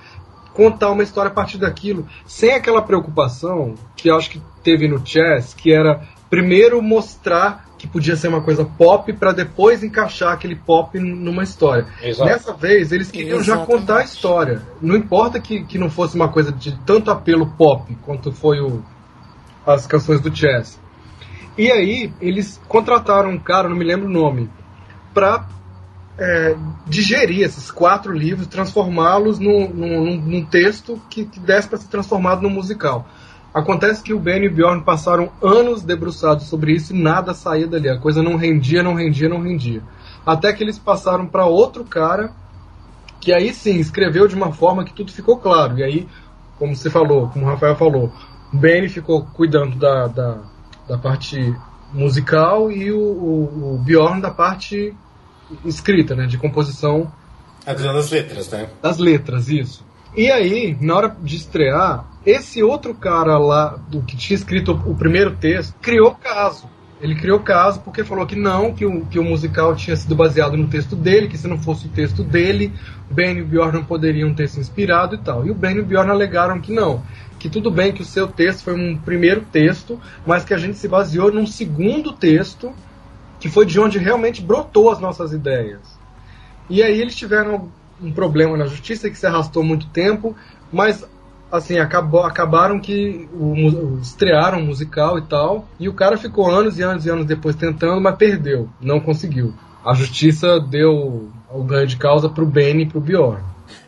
Contar uma história a partir daquilo, sem aquela preocupação que eu acho que teve no Chess, que era primeiro mostrar que podia ser uma coisa pop para depois encaixar aquele pop numa história. Exato. Nessa vez eles queriam já Exatamente. contar a história. Não importa que, que não fosse uma coisa de tanto apelo pop quanto foi o, as canções do Chess. E aí eles contrataram um cara, não me lembro o nome, para é, digerir esses quatro livros, transformá-los num, num- num- texto que, que desse para ser transformado num musical. Acontece que o Ben e o Bjorn passaram anos debruçados sobre isso e nada saía dali. A coisa não rendia, não rendia, não rendia. Até que eles passaram para outro cara que aí sim escreveu de uma forma que tudo ficou claro. E aí, como você falou, como o Rafael falou, o Ben ficou cuidando da, da, da parte musical e o, o, o Bjorn da parte escrita, né, de composição Adriano das letras, né? das letras, isso. E aí, na hora de estrear, esse outro cara lá, do que tinha escrito o primeiro texto, criou caso. Ele criou caso porque falou que não, que o, que o musical tinha sido baseado no texto dele, que se não fosse o texto dele, Ben e o Bjorn não poderiam ter se inspirado e tal. E o Ben e o Bjorn alegaram que não, que tudo bem que o seu texto foi um primeiro texto, mas que a gente se baseou num segundo texto, que foi de onde realmente brotou as nossas ideias. E aí eles tiveram um problema na justiça que se arrastou muito tempo, mas assim, acabou, acabaram que o, mu- estrearam o musical e tal, e o cara ficou anos e anos e anos depois tentando, mas perdeu, não conseguiu. a justiça deu o ganho de causa pro Benny e pro Bjorn.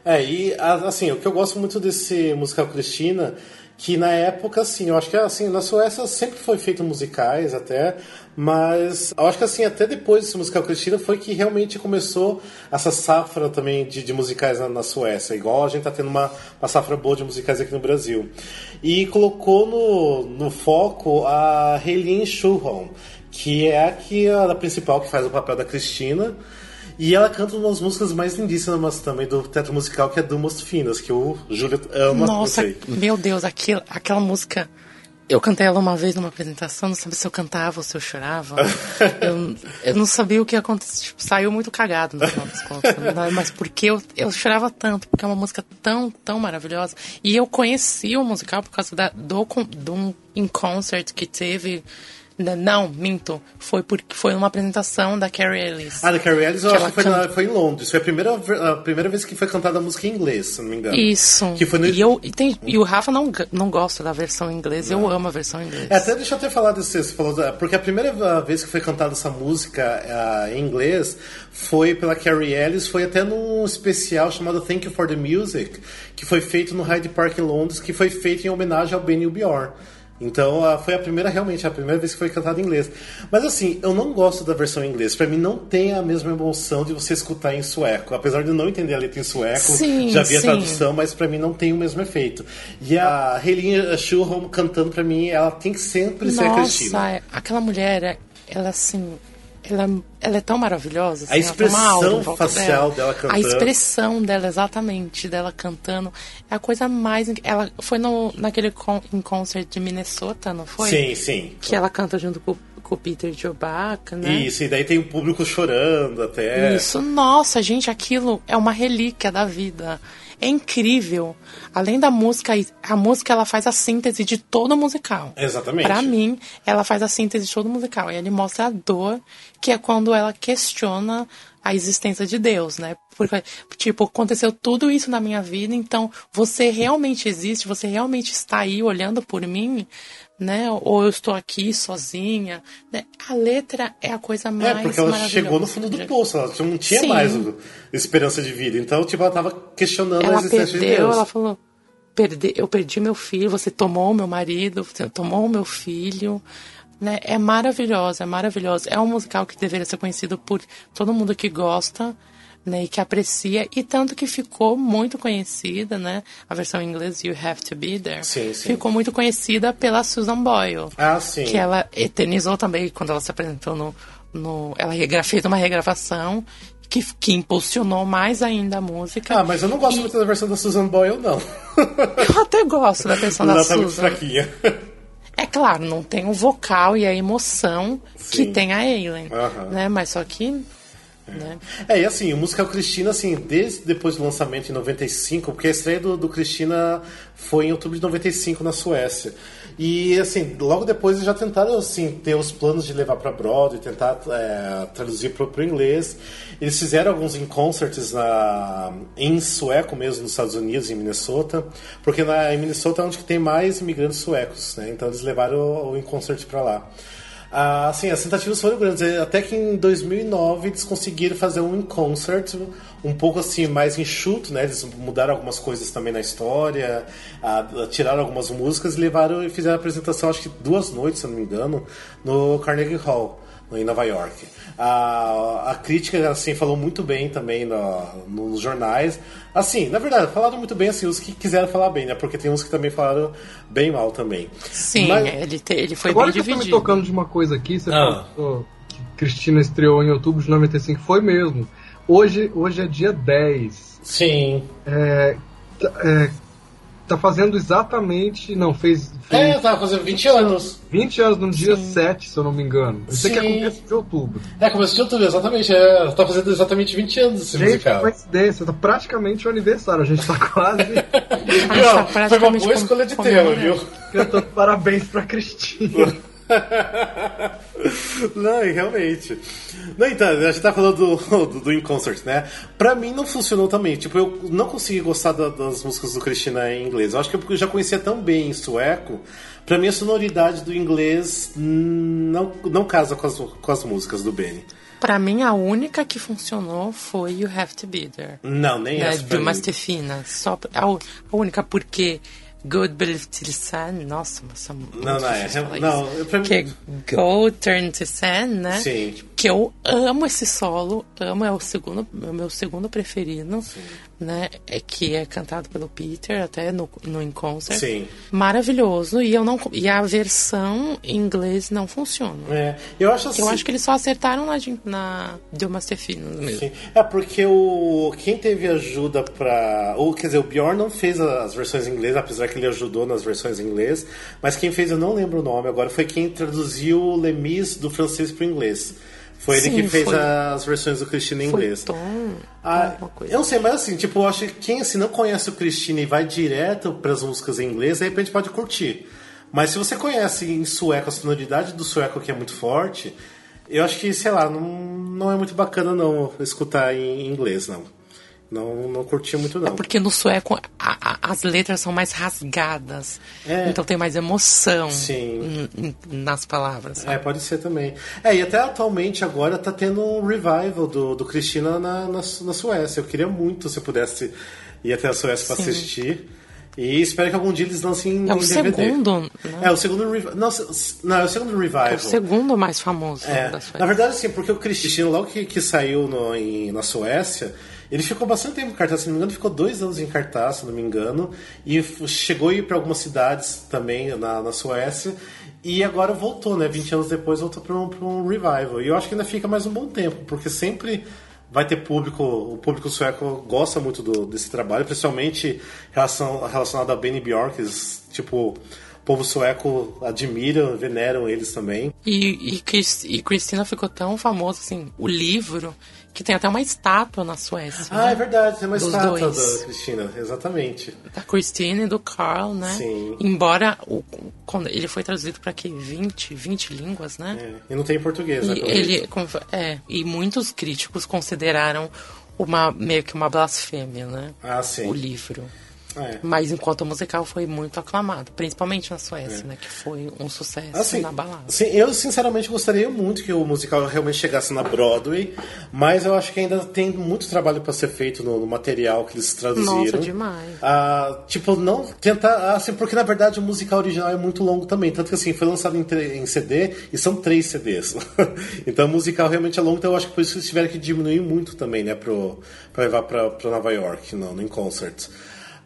É, e assim, o que eu gosto muito desse musical Cristina, que na época, assim, eu acho que assim, na Suécia sempre foi feito musicais até, mas eu acho que assim, até depois desse musical Cristina foi que realmente começou essa safra também de, de musicais na, na Suécia, igual a gente tá tendo uma, uma safra boa de musicais aqui no Brasil. E colocou no, no foco a Helene Schuholm, que é a, que, a principal que faz o papel da Cristina. E ela canta uma das músicas mais lindíssimas também do teatro musical, que é Dumas Finas, que o Júlio ama. Nossa, meu Deus, aquilo, aquela música. Eu cantei ela uma vez numa apresentação, não sabia se eu cantava ou se eu chorava. eu, eu não sabia o que ia acontecer. Tipo, saiu muito cagado no final das contas. Mas porque eu, eu chorava tanto, porque é uma música tão, tão maravilhosa. E eu conheci o musical por causa da, do, do um concert que teve. Não, minto. Foi porque foi uma apresentação da Carrie Ellis. Ah, da Carrie Ellis, eu acho que foi, canta. foi em Londres. Foi a primeira, a primeira vez que foi cantada a música em inglês, se não me engano. Isso. Que foi no... e, eu, e, tem, e o Rafa não, não gosta da versão em inglês, eu amo a versão em inglês. É, até deixa eu ter falado isso, você falou, porque a primeira vez que foi cantada essa música ah, em inglês foi pela Carrie Ellis, foi até num especial chamado Thank You for the Music, que foi feito no Hyde Park em Londres, que foi feito em homenagem ao Benny Bjorn. Então foi a primeira, realmente, a primeira vez que foi cantada em inglês. Mas assim, eu não gosto da versão em inglês. Pra mim não tem a mesma emoção de você escutar em sueco. Apesar de eu não entender a letra em sueco, Sim, já vi a tradução, mas pra mim não tem o mesmo efeito. E a Helene Schuholm cantando pra mim, ela tem que sempre ser a Cristina. Nossa, é- aquela mulher, é- ela assim. Ela, ela é tão maravilhosa. Assim, A expressão facial dela. dela cantando. A expressão dela, exatamente, dela cantando. É a coisa mais. Ela foi no, naquele con, em concert de Minnesota, não foi? Sim, sim. Que ela canta junto com, com o Peter Jobaca, né? Isso, e daí tem o público chorando até. Isso, nossa, gente, aquilo é uma relíquia da vida. É incrível. Além da música, a música ela faz a síntese de todo o musical. Exatamente. Pra mim, ela faz a síntese de todo o musical. E ele mostra a dor, que é quando ela questiona a existência de Deus, né? Porque, tipo, aconteceu tudo isso na minha vida, então você realmente existe, você realmente está aí olhando por mim, né? Ou eu estou aqui sozinha. né? A letra é a coisa É, mais porque ela chegou no fundo do poço, ela não tinha Sim. mais esperança de vida. Então, tipo, ela tava questionando a ela existência de perdeu, Deus. ela falou, "Perde- eu perdi meu filho, você tomou o meu marido, você tomou o meu filho. Né? É maravilhosa, é maravilhosa. É um musical que deveria ser conhecido por todo mundo que gosta né, e que aprecia, e tanto que ficou muito conhecida, né? A versão em inglês, You Have to Be There, Sim, sim. ficou muito conhecida pela Susan Boyle. Ah, sim. Que ela eternizou também quando ela se apresentou no. no ela regra- fez uma regravação que, que impulsionou mais ainda a música. Ah, mas eu não gosto E- muito da versão da Susan Boyle, não. eu até gosto da versão da Ela tá muito Susan. fraquinha. É claro, não tem o vocal e a emoção que Sim. tem a Aileen, Aham. né? Mas só que... Né? É, e assim, o musical Cristina, assim, desde depois do lançamento em 95, porque a estreia do, do Cristina foi em outubro de 95 na Suécia. E, assim, logo depois eles já tentaram, assim, ter os planos de levar pra Broadway, tentar é, traduzir pro, pro inglês. Eles fizeram alguns in concerts na, em sueco mesmo, nos Estados Unidos, em Minnesota, porque na, em Minnesota é onde tem mais imigrantes suecos, né? Então eles levaram o, o concert pra lá. Ah, assim, as tentativas foram grandes. Até que em 2009 eles conseguiram fazer um in concert um pouco assim mais enxuto, né? Eles mudaram algumas coisas também na história, ah, tiraram algumas músicas e levaram e fizeram a apresentação, acho que duas noites, se não me engano, no Carnegie Hall. Em Nova York. A, a crítica assim falou muito bem também no- nos jornais. Assim, na verdade, falaram muito bem assim os que quiseram falar bem, né? Porque tem uns que também falaram bem mal também. Sim, Mas- ele, te- ele foi Agora bem que eu tô me dividido. tocando de uma coisa aqui, você Ah. falou que Cristina estreou em outubro de 95, foi mesmo. Hoje, hoje é dia 10. Sim. É, é, tá fazendo exatamente. Não, fez, fez É, tava fazendo 20 anos. 20 anos no dia 7, se eu não me engano. Eu sei que é Sim. começo de outubro. É, começou de outubro, exatamente. É, tá fazendo exatamente 20 anos esse Gente, que musical. coincidência, tá praticamente o aniversário. A gente tá quase tá Não, foi uma praticamente boa escolha de tema, viu? cantando parabéns pra Cristina. não, realmente. Não, então, a gente tá falando do, do, do In Concert, né? Pra mim não funcionou também. Tipo, eu não consegui gostar da- das músicas do Cristina em inglês. Eu acho que eu já conhecia tão bem em sueco. Pra mim a sonoridade do inglês não, não casa com as, com as músicas do Benny. Pra mim, a única que funcionou foi You Have to Be There. Não, nem né, essa do. Mastefina. Só a, a única, porque Good Believe to Sun, nossa, mas é muito Não, não é. difícil falar Não, isso. eu- pra mim- Que é Go Turn to Sun, né? Sim. Que eu amo esse solo, amo, é o segundo, é o meu segundo preferido, né? É que é cantado pelo Peter, até no, no In Concert. Sim. Maravilhoso, e eu não e a versão em inglês não funciona. É, eu acho assim. Eu acho que eles só acertaram na, na do Mastefina mesmo. Sim. É porque o quem teve ajuda pra. Ou quer dizer, o Bjorn não fez as versões em inglês, apesar que ele ajudou nas versões em inglês. Mas quem fez, eu não lembro o nome agora, foi quem traduziu o Lemis do francês pro inglês. Foi ele Sim, que fez foi. as versões do Cristina em Foi inglês. Tom, Ah, coisa. eu não sei, mas assim, tipo, eu acho que quem assim, não conhece o Cristina e vai direto pras músicas em inglês, de repente pode curtir. Mas se você conhece em sueco a sonoridade do sueco que é muito forte, eu acho que, sei lá, não, não é muito bacana não escutar em inglês, não. Não, não curti muito não. É porque no sueco a- a- as letras são mais rasgadas. É. Então tem mais emoção Sim. nas palavras. sabe? É, pode ser também. É, e até atualmente agora tá tendo um revival do, do Cristina na, na, na Suécia. Eu queria muito se eu pudesse ir até a Suécia Sim. assistir. E espero que algum dia eles lancem em É o segundo, né? É, o segundo revival. Não, não, é o segundo revival. É o segundo mais famoso É, da Suécia. na verdade, sim, porque o Cristina, logo que, que saiu no- em- na Suécia, ele ficou bastante tempo em cartaz, se não me engano, ficou dois anos em cartaz, se não me engano, e chegou a ir para algumas cidades também na, na Suécia, e agora voltou, né? 20 anos depois voltou para um, pra um revival. E eu acho que ainda fica mais um bom tempo, porque sempre vai ter público, o público sueco gosta muito do- desse trabalho, principalmente relação, relacionado a Benny Bjork, tipo. O povo sueco admira, veneram eles também. E, e Cristina ficou tão famosa, assim, o livro, que tem até uma estátua na Suécia. Ah, né? é verdade, tem uma Dos estátua dois. da Cristina, exatamente. Da Christine e do Carl, né? Sim. Embora o, quando ele foi traduzido para que 20, 20 línguas, né? É, E não tem em português, né? E, ele, é, e muitos críticos consideraram uma meio que uma blasfêmia, né? Ah, sim. O livro. É. Mas enquanto o musical foi muito aclamado, principalmente na Suécia, né? Que foi um sucesso Assim, inabalável. sim, eu sinceramente gostaria muito que o musical realmente chegasse na Broadway, mas eu acho que ainda tem muito trabalho para ser feito no, no material que eles traduziram. Nossa, demais. Ah, tipo, não tentar. Assim, porque na verdade o musical original é muito longo também. Tanto que assim, foi lançado em, em CD e são três CDs. então o musical realmente é longo, então eu acho que por isso eles tiveram que diminuir muito também, né, pro, pra levar pra, pra Nova York, no, no In Concert.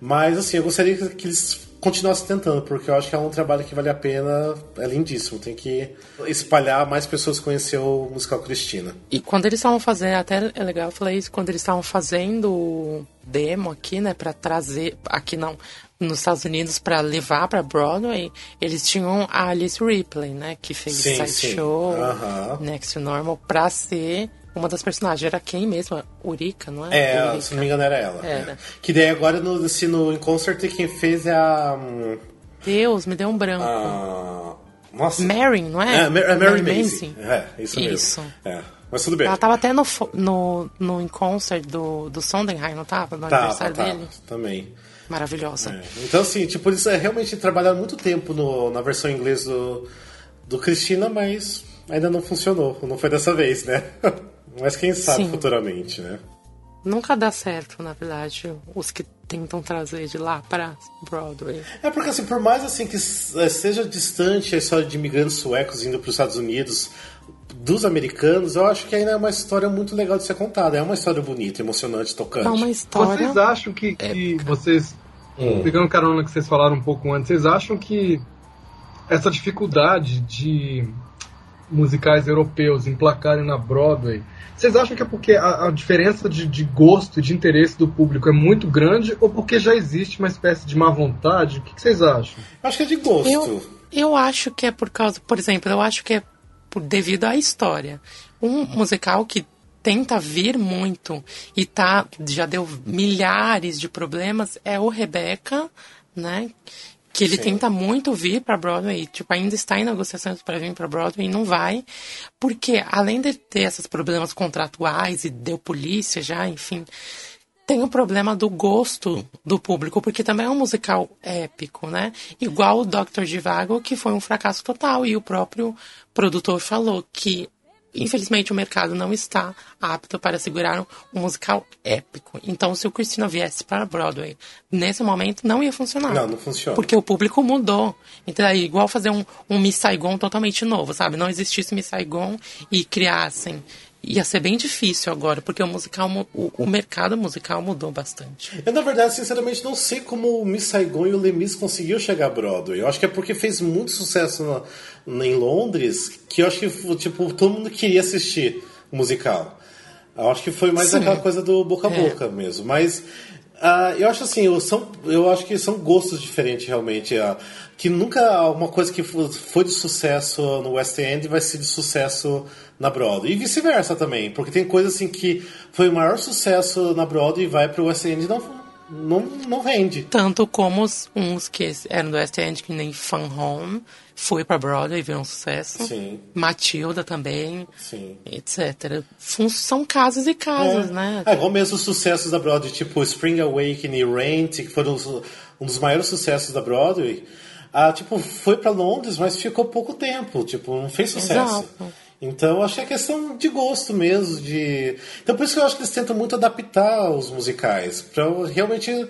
Mas assim, eu gostaria que, eles continuassem tentando, porque eu acho que é um trabalho que vale a pena, é lindíssimo. Tem que espalhar mais pessoas conhecer o musical Cristina. E quando eles estavam fazendo, até é legal eu falei isso, quando eles estavam fazendo o demo aqui, né, pra trazer, aqui não, nos Estados Unidos, pra levar pra Broadway, eles tinham a Alice Ripley, né, que fez Sim, Side sim. Show, Aham. Next to Normal, pra ser uma das personagens. Era quem mesmo? Urika, não é? É, se não me engano era ela. Era. É. Que daí agora no, se no In Concert quem fez é a. hum, Deus, me deu um branco. a nossa. Mary, não é? É, Mar- é Mary Mary. É, isso mesmo. Isso. É. Mas tudo bem. Ela tava até no, no, no concert do, do Sondheim, não tava? No Tá, aniversário tá, dele. também. Maravilhosa. É. Então, assim, tipo, eles é, realmente trabalharam muito tempo no, na versão em inglês do, do Cristina, mas ainda não funcionou. Não foi dessa vez, né? mas quem sabe Sim. futuramente, né? Nunca dá certo, na verdade, os que tentam trazer de lá para Broadway. É porque, assim, por mais assim que eh, seja distante a história de imigrantes suecos indo para os Estados Unidos dos americanos, eu acho que ainda é uma história muito legal de ser contada. É uma história bonita, emocionante, tocante. É uma história. Vocês acham que, que vocês, pegando carona que vocês falaram um pouco antes, vocês acham que essa dificuldade de musicais europeus emplacarem na Broadway, vocês acham que é porque a, a diferença de, de gosto e de interesse do público é muito grande ou porque já existe uma espécie de má vontade? O que, que vocês acham? Acho que é de gosto. Eu, eu acho que é por causa, por exemplo, eu acho que é por, devido à história. Um musical que tenta vir muito e tá, já deu milhares de problemas é o Rebecca, né? Que ele Sim. tenta muito vir pra Broadway, tipo, ainda está em negociações para vir pra Broadway e não vai, porque além de ter esses problemas contratuais e deu polícia já, enfim, tem o problema do gosto do público, porque também é um musical épico, né? Igual o Dr. Divago, que foi um fracasso total, e o próprio produtor falou que infelizmente o mercado não está apto para segurar um, musical épico. Então, se o Christina viesse para Broadway nesse momento, não ia funcionar. Não, não funciona. Porque o público mudou. Então, é igual fazer um, um Miss Saigon totalmente novo, sabe? Não existisse Miss Saigon e criassem. Ia ser bem difícil agora, porque o musical, mu- o, o mercado musical mudou bastante. Eu, na verdade, sinceramente, não sei como o Miss Saigon e o Lemis conseguiu chegar a Broadway. Eu acho que é porque fez muito sucesso na- em Londres, que eu acho que, tipo, todo mundo queria assistir o musical. Eu acho que foi mais Sim. aquela coisa do boca a É. boca mesmo. Mas ah, eu acho assim, eu, são, eu acho que são gostos diferentes realmente. ah, que nunca uma coisa que fo- foi de sucesso no West End vai ser de sucesso na Broadway. E vice-versa também, porque tem coisa assim que foi o maior sucesso na Broadway e vai pro West End e não, não, não rende. Tanto como os, uns que eram do West End, que nem Fun Home, foi pra Broadway e virou um sucesso. Sim. Matilda também, Sim. etc. São casos e casos, É. né? É, igual mesmo os sucessos da Broadway, tipo Spring Awakening e Rent, que foram os- um dos maiores sucessos da Broadway. Ah, tipo, foi pra Londres, mas ficou pouco tempo, tipo, não fez sucesso. Exato. Então, acho que é questão de gosto mesmo, de... Então, por isso que eu acho que eles tentam muito adaptar os musicais, pra realmente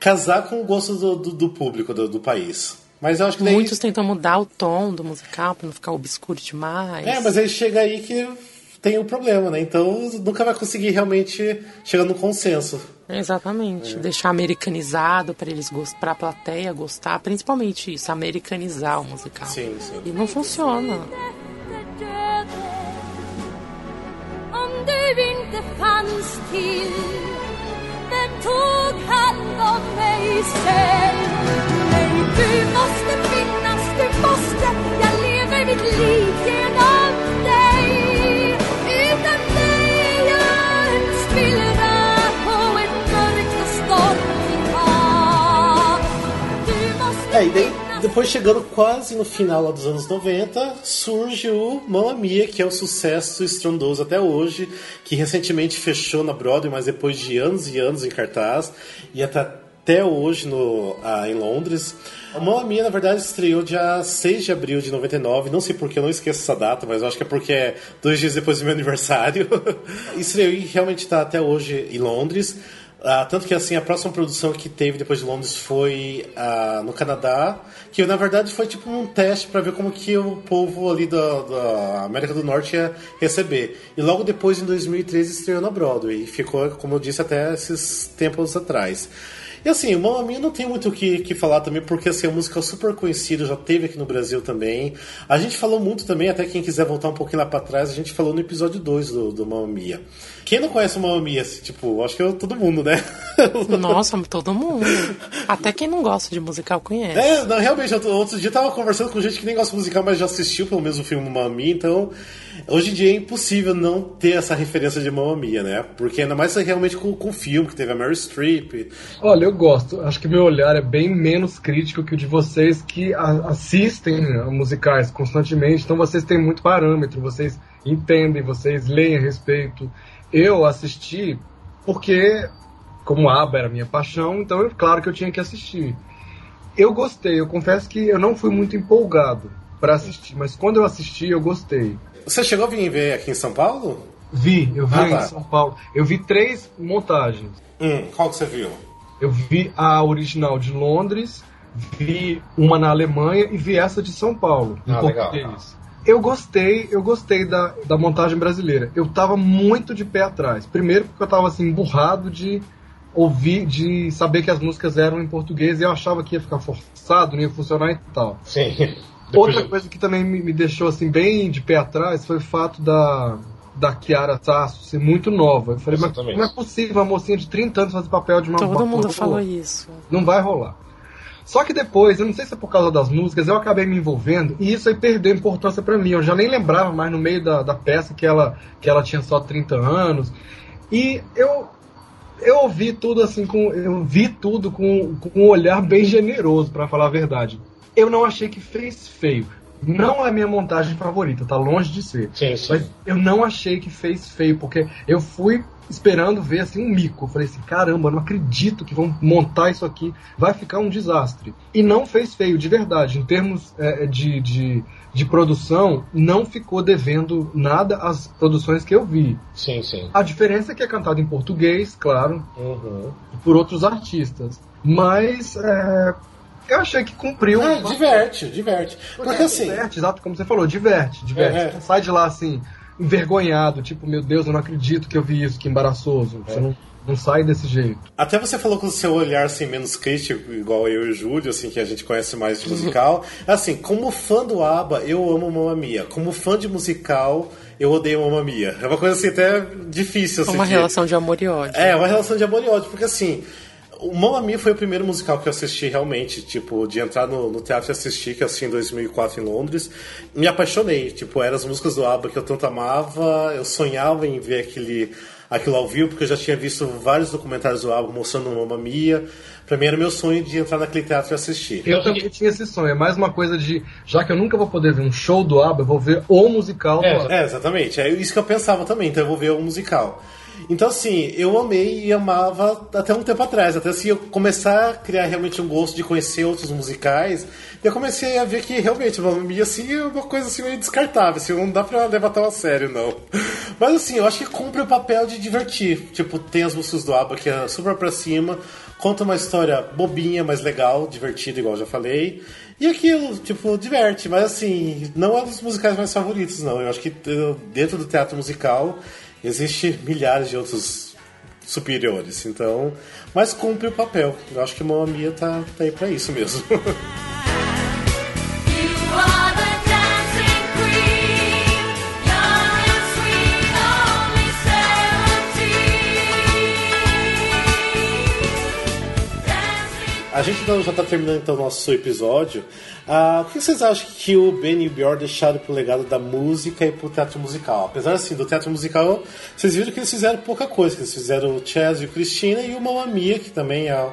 casar com o gosto do, do, do público do, do país. Mas eu acho que daí... Muitos tentam mudar o tom do musical pra não ficar obscuro demais. É, mas aí chega aí que tem o problema, né? Então, nunca vai conseguir realmente chegar no consenso. Exatamente. Deixar americanizado pra eles gostar, pra plateia gostar, principalmente isso, americanizar o musical. Sim, sim. E não funciona. Om du måste finnas, du måste. Jag lever mitt liv genom dig. Utan dig är jag en spillra på ett mörkt och stormigt hav. Du måste finnas. depois chegando quase no final dos anos 90, surge o Mamma Mia, que é um sucesso estrondoso até hoje, que recentemente fechou na Broadway, mas depois de anos e anos em cartaz, e até, até hoje no, ah, em Londres. O Mamma Mia, na verdade, estreou dia 6 de abril de 99, não sei porque eu não esqueço essa data, mas eu acho que é porque é dois dias depois do meu aniversário. estreou e realmente está até hoje em Londres. Ah, tanto que assim a próxima produção que teve depois de Londres foi ah, no Canadá, que na verdade foi tipo um teste para ver como que o povo ali da, da América do Norte ia receber. E logo depois, em 2013, estreou na Broadway e ficou, como eu disse, até esses tempos atrás. E assim, o Mamma Mia não tem muito o que, que falar também, porque assim, é um musical super conhecido, já teve aqui no Brasil também. A gente falou muito também, até quem quiser voltar um pouquinho lá pra trás, a gente falou no episódio 2 do, do Mamma Mia. Quem não conhece o Mamma Mia, assim, tipo, acho que é todo mundo, né? Nossa, todo mundo. Até quem não gosta de musical conhece. É, não, realmente, eu, outro dia eu tava conversando com gente que nem gosta de musical, mas já assistiu pelo menos o filme Mamma Mia, então hoje em dia é impossível não ter essa referência de Mamma Mia, né? Porque ainda mais realmente com, com o filme, que teve a Mary Streep. Olha, eu gosto. Acho que meu olhar é bem menos crítico que o de vocês que a- assistem a musicais constantemente. Então vocês têm muito parâmetro, vocês entendem, vocês leem a respeito. Eu assisti porque, como ABBA era minha paixão, então é claro que eu tinha que assistir. Eu gostei, eu confesso que eu não fui muito empolgado para assistir, mas quando eu assisti eu gostei. Você chegou a vir ver aqui em São Paulo? Vi, eu vi Ah, em tá. São Paulo. Eu vi três montagens. Hum, qual que você viu? Eu vi a original de Londres, vi uma na Alemanha e vi essa de São Paulo, em Ah, legal. português. Eu gostei, eu gostei da, da montagem brasileira. Eu tava muito de pé atrás. Primeiro porque eu tava assim, emburrado de ouvir, de saber que as músicas eram em português e eu achava que ia ficar forçado, não ia funcionar e tal. Sim. Outra coisa que também me, me deixou assim bem de pé atrás foi o fato da da Kiara Sasso ser muito nova. Eu falei, mas Exatamente. não é possível uma mocinha de 30 anos fazer papel de uma Todo uma mundo falou isso. Não vai rolar. Só que depois, eu não sei se é por causa das músicas, eu acabei me envolvendo e isso aí perdeu importância pra mim. Eu já nem lembrava mais no meio da, da peça que ela, que ela tinha só 30 anos. E eu eu ouvi tudo assim com. Eu vi tudo com, com um olhar bem generoso, pra falar a verdade. Eu não achei que fez feio. Não é a minha montagem favorita, tá longe de ser. Sim, sim. Mas eu não achei que fez feio, porque eu fui esperando ver assim um mico. Eu falei assim, caramba, não acredito que vão montar isso aqui, vai ficar um desastre. E não fez feio, de verdade. Em termos é, de, de, de produção, não ficou devendo nada às produções que eu vi. Sim, sim. A diferença é que é cantado em português, claro, Uhum. por outros artistas. Mas é, eu achei que cumpriu. Ah, diverte, diverte. Porque assim. Diverte, exato, como você falou, diverte, diverte. É, é. Sai de lá assim, envergonhado, tipo, meu Deus, eu não acredito que eu vi isso, que embaraçoso. É. Você não, não sai desse jeito. Até você falou com o seu olhar assim, menos crítico, igual eu e o Júlio, assim, que a gente conhece mais de musical. Assim, como fã do ABBA, eu amo Mamma Mia. Como fã de musical, eu odeio Mamma Mia. É uma coisa assim até difícil. Assim, Uma de- relação de amor e ódio. É, uma relação de amor e ódio, porque assim. O Mamma foi o primeiro musical que eu assisti realmente, tipo, de entrar no, no teatro e assistir, que assisti em 2004 em Londres. Me apaixonei, tipo, eram as músicas do ABBA que eu tanto amava, eu sonhava em ver aquele, aquilo ao vivo, porque eu já tinha visto vários documentários do ABBA mostrando o Mamma Mia. Pra mim era meu sonho de entrar naquele teatro e assistir. Eu também tinha esse sonho. É mais uma coisa de, já que eu nunca vou poder ver um show do ABBA, eu vou ver o musical do ABBA. É, exatamente. É isso que eu pensava também, então eu vou ver o musical. Então, assim, eu amei e amava até um tempo atrás. Até assim, eu começar a criar realmente um gosto de conhecer outros musicais, eu comecei a ver que realmente Mamma Mia, assim, é uma coisa assim, meio descartável. Assim, não dá pra levar tão a sério, não. Mas, assim, eu acho que cumpre o papel de divertir. Tipo, tem as músicas do ABBA que é super pra cima, conta uma história bobinha, mas legal, divertida, igual já falei. E aquilo, tipo, diverte, mas assim, não é um dos musicais mais favoritos, não. Eu acho que eh, dentro do teatro musical existe milhares de outros superiores, então. Mas cumpre o papel. Eu acho que Mamma Mia tá, tá aí pra isso mesmo. A gente então já tá terminando então o nosso episódio. Ah, o que vocês acham que o Ben e o Bjorn deixaram pro legado da música e pro teatro musical? Apesar assim, do teatro musical, vocês viram que eles fizeram pouca coisa, eles fizeram o Chaz e o Cristina e o Mamma Mia, que também é,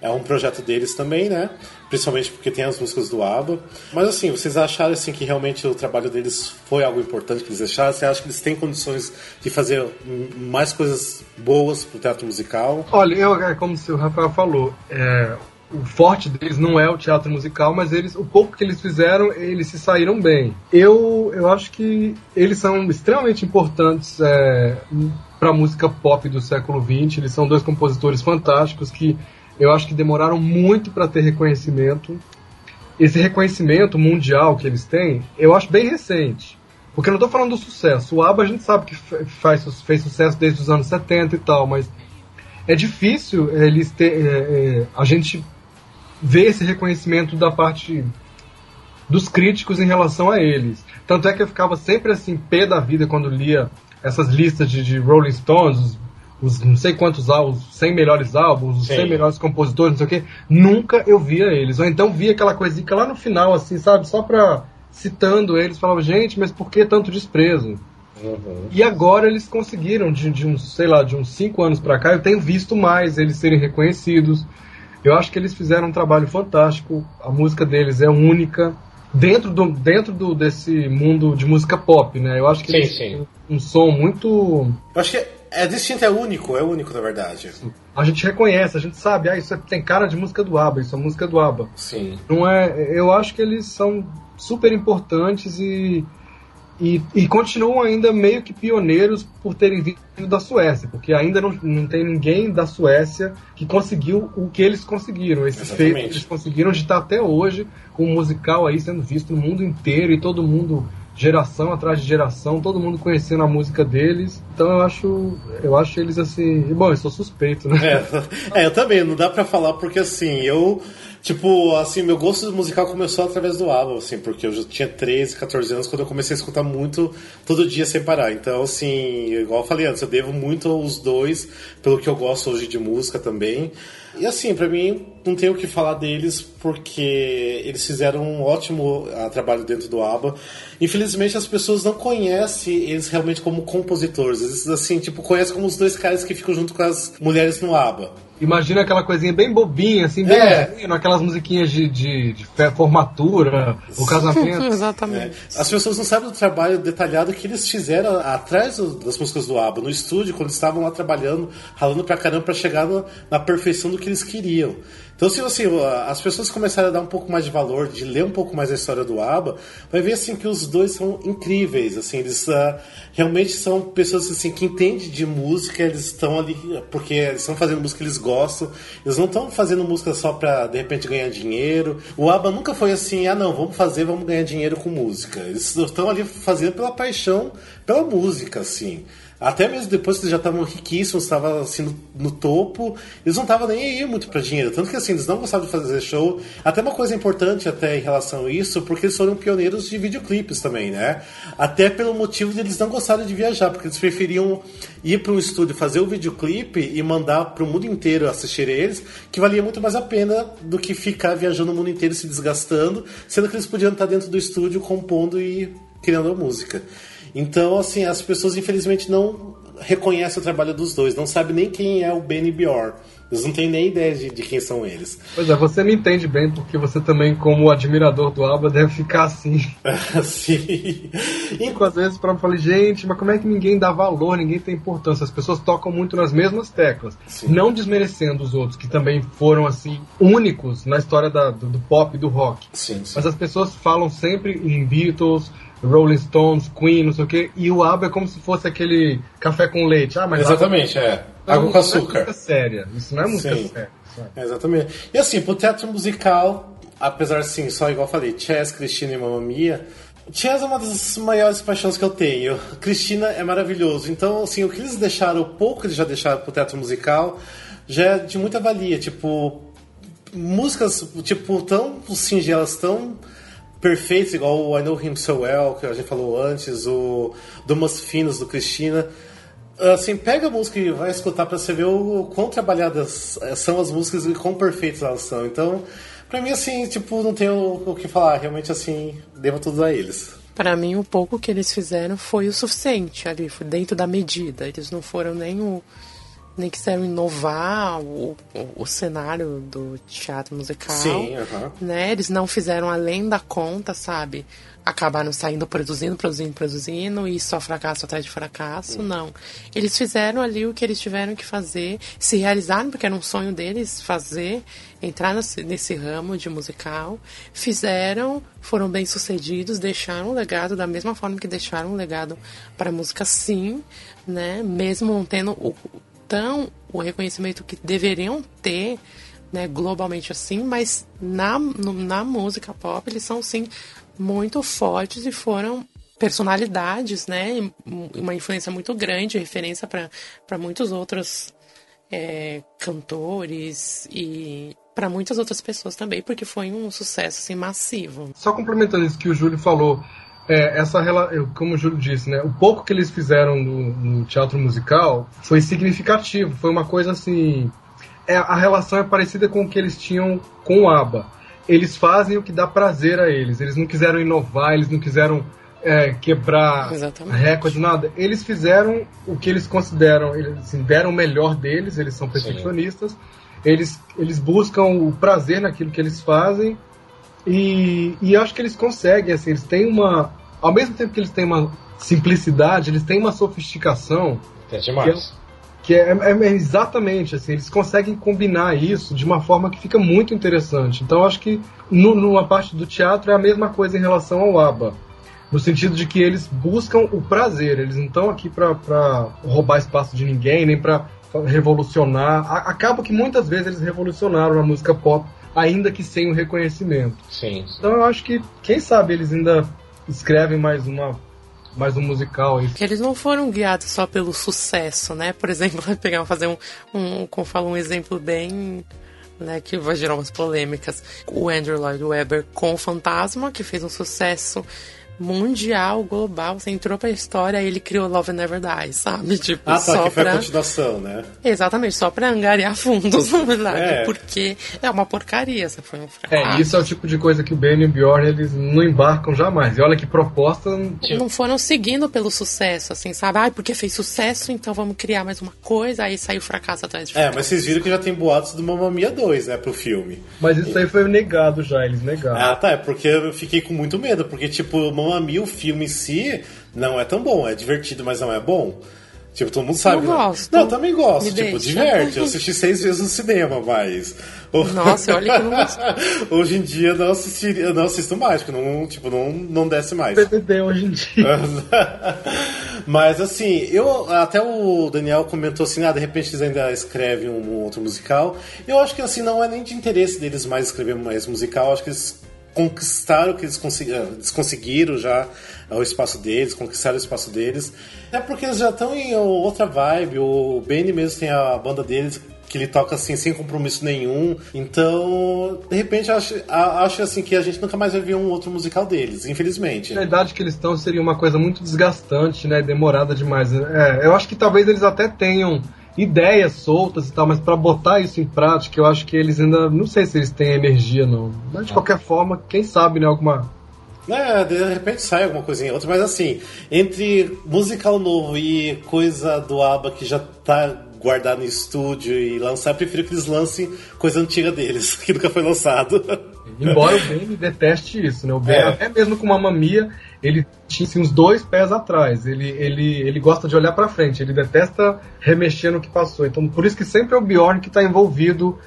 é um projeto deles também, né? Principalmente porque tem as músicas do ABBA. Mas assim, vocês acharam assim que realmente o trabalho deles foi algo importante que eles deixaram? Você acha que eles têm condições de fazer mais coisas boas pro teatro musical? Olha, eu, é como o Rafael falou, é, o forte deles não é o teatro musical, mas eles, o pouco que eles fizeram, eles se saíram bem. Eu, eu acho que eles são extremamente importantes é, para a música pop do século XX. Eles são dois compositores fantásticos que eu acho que demoraram muito para ter reconhecimento. Esse reconhecimento mundial que eles têm, eu acho bem recente. Porque eu não estou falando do sucesso. O ABBA a gente sabe que faz, fez sucesso desde os anos 70 e tal, mas é difícil eles ter, é, é, a gente ver esse reconhecimento da parte dos críticos em relação a eles. Tanto é que eu ficava sempre assim, pé da vida quando lia essas listas de, de Rolling Stones, os, os não sei quantos álbuns, os 100 melhores álbuns, os Sim. 100 melhores compositores, não sei o quê. Nunca eu via eles. Ou então via aquela coisinha lá no final, assim, sabe? Só pra citando eles, falava, gente, mas por que tanto desprezo? E agora eles conseguiram, de, de uns, sei lá, de uns 5 anos pra cá, eu tenho visto mais eles serem reconhecidos. Eu acho que eles fizeram um trabalho fantástico, a música deles é única. Dentro, do, dentro do, desse mundo de música pop, né? Eu acho que Sim, eles sim. têm um som muito. Eu acho que é distinto, é único, é único na verdade. A gente reconhece, a gente sabe, ah, isso é- tem cara de música do ABBA, isso é música do ABBA. Sim. Não é, eu acho que eles são super importantes e, e, e continuam ainda meio que pioneiros por terem vindo da Suécia, porque ainda não, não tem ninguém da Suécia que conseguiu o que eles conseguiram. Esses Exatamente. feitos eles conseguiram de estar até hoje com um musical aí sendo visto no mundo inteiro e todo mundo geração atrás de geração, todo mundo conhecendo a música deles. Então eu acho, eu acho eles assim, bom, eu sou suspeito, né? É, é, eu também, não dá pra falar porque assim, eu Tipo, assim, meu gosto musical começou através do ABBA, assim, porque eu já tinha 13, 14 anos quando eu comecei a escutar muito todo dia sem parar. Então, assim, igual eu falei antes, eu devo muito aos dois, pelo que eu gosto hoje de música também. E assim, pra mim, não tenho o que falar deles, porque eles fizeram um ótimo ah, trabalho dentro do ABBA. Infelizmente, as pessoas não conhecem eles realmente como compositores. Eles, assim, tipo, conhecem como os dois caras que ficam junto com as mulheres no ABBA. Imagina aquela coisinha bem bobinha, assim, bem É. aquelas musiquinhas de, de, de formatura, o casamento. Exatamente. As pessoas não sabem do trabalho detalhado que eles fizeram atrás do- das músicas do ABBA, no estúdio, quando estavam lá trabalhando, ralando pra caramba pra chegar no- na perfeição do que eles queriam. Então, se assim, as pessoas começarem a dar um pouco mais de valor, de ler um pouco mais a história do ABBA, vai ver assim que os dois são incríveis, assim, eles ah, realmente são pessoas assim que entendem de música, eles estão ali porque eles estão fazendo música que eles gostam, eles não estão fazendo música só pra de repente ganhar dinheiro. O ABBA nunca foi assim, ah não, vamos fazer, vamos ganhar dinheiro com música. Eles estão ali fazendo pela paixão, pela música, assim. Até mesmo depois que eles já estavam riquíssimos, estavam assim no, no topo, eles não estavam nem aí muito pra dinheiro. Tanto que assim, eles não gostavam de fazer show. Até uma coisa importante até em relação a isso, porque eles foram pioneiros de videoclipes também, né? Até pelo motivo de eles não gostarem de viajar, porque eles preferiam ir para um estúdio fazer o videoclipe e mandar pro mundo inteiro assistir eles, que valia muito mais a pena do que ficar viajando o mundo inteiro se desgastando, sendo que eles podiam estar dentro do estúdio compondo e criando a música. Então, assim, as pessoas infelizmente não reconhecem o trabalho dos dois, não sabem nem quem é o Benny Bior. Eles não têm nem ideia de, de quem são eles. Pois é, você me entende bem, porque você também, como admirador do ABBA, deve ficar assim. Assim. Fico às vezes pra falar, gente, mas como é que ninguém dá valor, ninguém tem importância? As pessoas tocam muito nas mesmas teclas. Sim. Não desmerecendo os outros, que também foram, assim, únicos na história da- do, do pop e do rock. Sim, sim. Mas as pessoas falam sempre em Beatles, Rolling Stones, Queen, não sei o quê, e o ABBA é como se fosse aquele café com leite. Ah, mas Exatamente, é. Água com Isso não é açúcar. música séria. Isso não é música Sim. séria. É, exatamente. E assim, pro teatro musical, apesar assim, só igual eu falei, Chess, Cristina e Mamma Mia, Chess é uma das maiores paixões que eu tenho. Cristina é maravilhoso. Então, assim, o que eles deixaram, o pouco que eles já deixaram pro teatro musical, já é de muita valia. Tipo, músicas, tipo, tão singelas, tão perfeitas, igual o I Know Him So Well, que a gente falou antes, o Domas Finos, do Cristina. Assim, pega a música e vai escutar pra você ver o, quão trabalhadas eh, são as músicas e quão perfeitas elas são. Então, pra mim, assim, tipo, não tenho o que falar. Realmente, assim, devo tudo a eles. Pra mim, o pouco que eles fizeram foi o suficiente ali, foi dentro da medida. Eles não foram nem o. nem quiseram inovar o, o, o cenário do teatro musical. Sim, aham. né? Eles não fizeram além da conta, sabe? Acabaram saindo produzindo, produzindo, produzindo e só fracasso atrás de fracasso, não. Eles fizeram ali o que eles tiveram que fazer, se realizaram, porque era um sonho deles fazer, entrar nesse, nesse ramo de musical. Fizeram, foram bem sucedidos, deixaram um legado da mesma forma que deixaram um legado para a música, sim, né? Mesmo não tendo o, tão o reconhecimento que deveriam ter né, globalmente assim, mas na, no- na música pop eles são sim muito fortes e foram personalidades, né, uma influência muito grande, referência para muitos outros é, cantores e para muitas outras pessoas também, porque foi um sucesso assim massivo. Só complementando isso que o Júlio falou, é, essa como o Júlio disse, né, o pouco que eles fizeram no, no teatro musical foi significativo, foi uma coisa assim, é, a relação é parecida com o que eles tinham com o ABBA. Eles fazem o que dá prazer a eles, eles não quiseram inovar, eles não quiseram é, quebrar Exatamente. recorde, nada. Eles fizeram o que eles consideram, eles assim, deram o melhor deles, eles são perfeccionistas, eles, eles buscam o prazer naquilo que eles fazem e, e acho que eles conseguem, assim, eles têm uma. Ao mesmo tempo que eles têm uma simplicidade, eles têm uma sofisticação É demais. que é, é- é exatamente assim, eles conseguem combinar isso de uma forma que fica muito interessante. Então eu acho que no, numa parte do teatro é a mesma coisa em relação ao ABBA. No sentido de que eles buscam o prazer, eles não estão aqui para roubar espaço de ninguém, nem para revolucionar. Acaba que muitas vezes eles revolucionaram a música pop, ainda que sem o reconhecimento. Sim. Então eu acho que, quem sabe, eles ainda escrevem mais uma mais um musical eles não foram guiados só pelo sucesso, né? Por exemplo, pegar fazer um, um como fala, um exemplo bem né, que vai gerar umas polêmicas. O Andrew Lloyd Webber com o Fantasma, que fez um sucesso mundial, global, você entrou pra história, ele criou Love Never Dies, sabe? Tipo, Ah, tá, só que foi a pra... continuação, né? Exatamente, só pra angariar fundos, na verdade. É. Porque é uma porcaria, essa foi um fracasso. É, isso é o tipo de coisa que o Ben e o Bjorn eles não embarcam jamais. E olha que proposta. Não foram seguindo pelo sucesso, assim, sabe? Ai, porque fez sucesso, então vamos criar mais uma coisa, aí saiu fracasso atrás de É, fracasso. mas vocês viram que já tem boatos do Mamma Mia 2, né, pro filme. Mas isso aí foi negado já, eles negaram. Ah, tá, é porque eu fiquei com muito medo, porque, tipo, Mamma Mia, o filme em si, não é tão bom, é divertido, mas não é bom. Tipo, todo mundo sabe. Eu né? gosto. Não, eu também gosto, Me tipo, deixa. diverte. Eu assisti seis vezes no cinema, mas. Nossa, olha que eu não. Hoje em dia eu não assistiria, eu não assisto mais, porque não, tipo, não, não desce mais. DVD hoje em dia. Mas assim, eu até o Daniel comentou assim, ah, de repente eles ainda escrevem um outro musical. Eu acho que assim não é nem de interesse deles mais escrever mais musical, acho que eles conquistaram o que eles, consegui- eh, eles conseguiram já eh, o espaço deles, conquistaram o espaço deles. É porque eles já estão em outra vibe, o Benny mesmo tem a banda deles que ele toca assim sem compromisso nenhum. Então, de repente, acho, a- acho assim que a gente nunca mais vai ver um outro musical deles, infelizmente. Na idade que eles estão seria uma coisa muito desgastante, né? Demorada demais. É, eu acho que talvez eles até tenham ideias soltas e tal, mas pra botar isso em prática, eu acho que eles ainda. Não sei se eles têm energia, não. Mas de qualquer forma, quem sabe, né? Alguma. É, de repente sai alguma coisinha outra, mas assim, entre musical novo e coisa do ABBA que já tá guardado no estúdio e lançar, eu prefiro que eles lancem coisa antiga deles, que nunca foi lançado. Embora o Ben deteste isso, né? O Ben, É. até mesmo com uma mamia, ele tinha assim, uns dois pés atrás. Ele, ele, ele gosta de olhar pra frente, ele detesta remexer no que passou. Então, por isso que sempre é o Bjorn que tá envolvido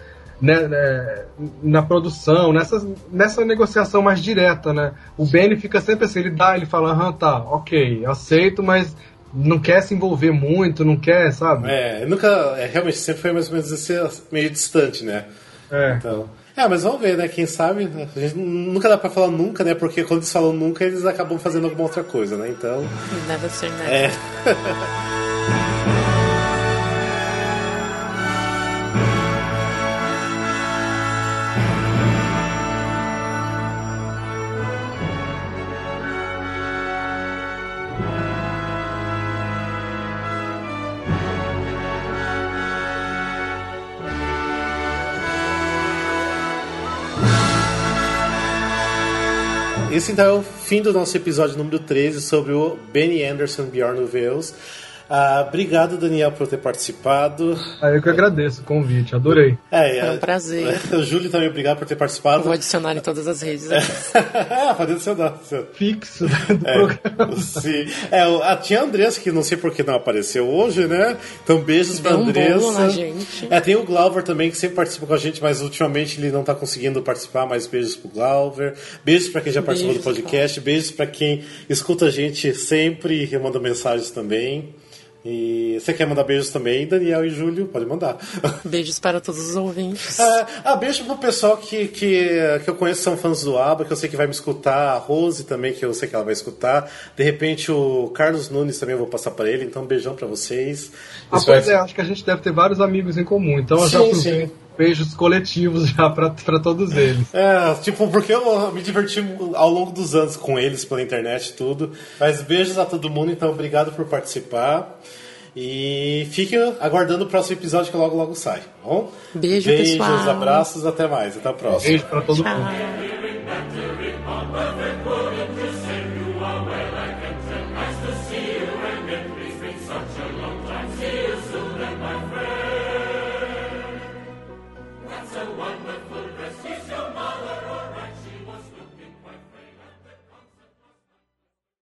né, né, na produção, nessa, nessa negociação mais direta, né? O Ben fica sempre assim, ele dá, ele fala, aham, tá, ok, aceito, mas não quer se envolver muito, não quer, sabe? É, nunca. é, realmente sempre foi mais ou menos esse meio distante, né? É. Então. É, mas vamos ver, né? Quem sabe. A gente nunca dá pra falar nunca, né? Porque quando eles falam nunca, eles acabam fazendo alguma outra coisa, né? Então. Ser, né? É. Esse então é o fim do nosso episódio número 13 sobre o Benny Anderson Bjorn Noveus. Ah, obrigado, Daniel, por ter participado. Aí eu que agradeço o convite, adorei. É, Foi um prazer. O Júlio também, obrigado por ter participado. Vou adicionar em todas as redes. ah, pode adicionar. Fixo do programa. Sim. É, o- a tia Andressa, que não sei por que não apareceu hoje, né? Então, beijos pra Deu um Andressa. bolo na gente. É, tem o Glauber também, que sempre participa com a gente, mas ultimamente ele não tá conseguindo participar, mas beijos pro Glauber. Beijos pra quem já participou Beijos, do podcast. Beijos pra quem escuta a gente sempre e manda mensagens também. E você quer mandar beijos também, Daniel e Júlio? Pode mandar. Beijos para todos os ouvintes. Ah, ah, beijo pro pessoal que, que, que eu conheço são fãs do ABBA, que eu sei que vai me escutar, a Rose também, que eu sei que ela vai escutar. De repente o Carlos Nunes também eu vou passar para ele, então beijão para vocês. Ah, pois é, acho que a gente deve ter vários amigos em comum, então eu já Sim, sim. Beijos coletivos já pra, pra todos eles. É, tipo, porque eu me diverti ao longo dos anos com eles pela internet e tudo. Mas beijos a todo mundo, então obrigado por participar. E fique aguardando o próximo episódio que logo logo sai, tá bom? Beijo, Beijos, pessoal. abraços, até mais. Até a próxima. Beijo pra todo Tchau. mundo.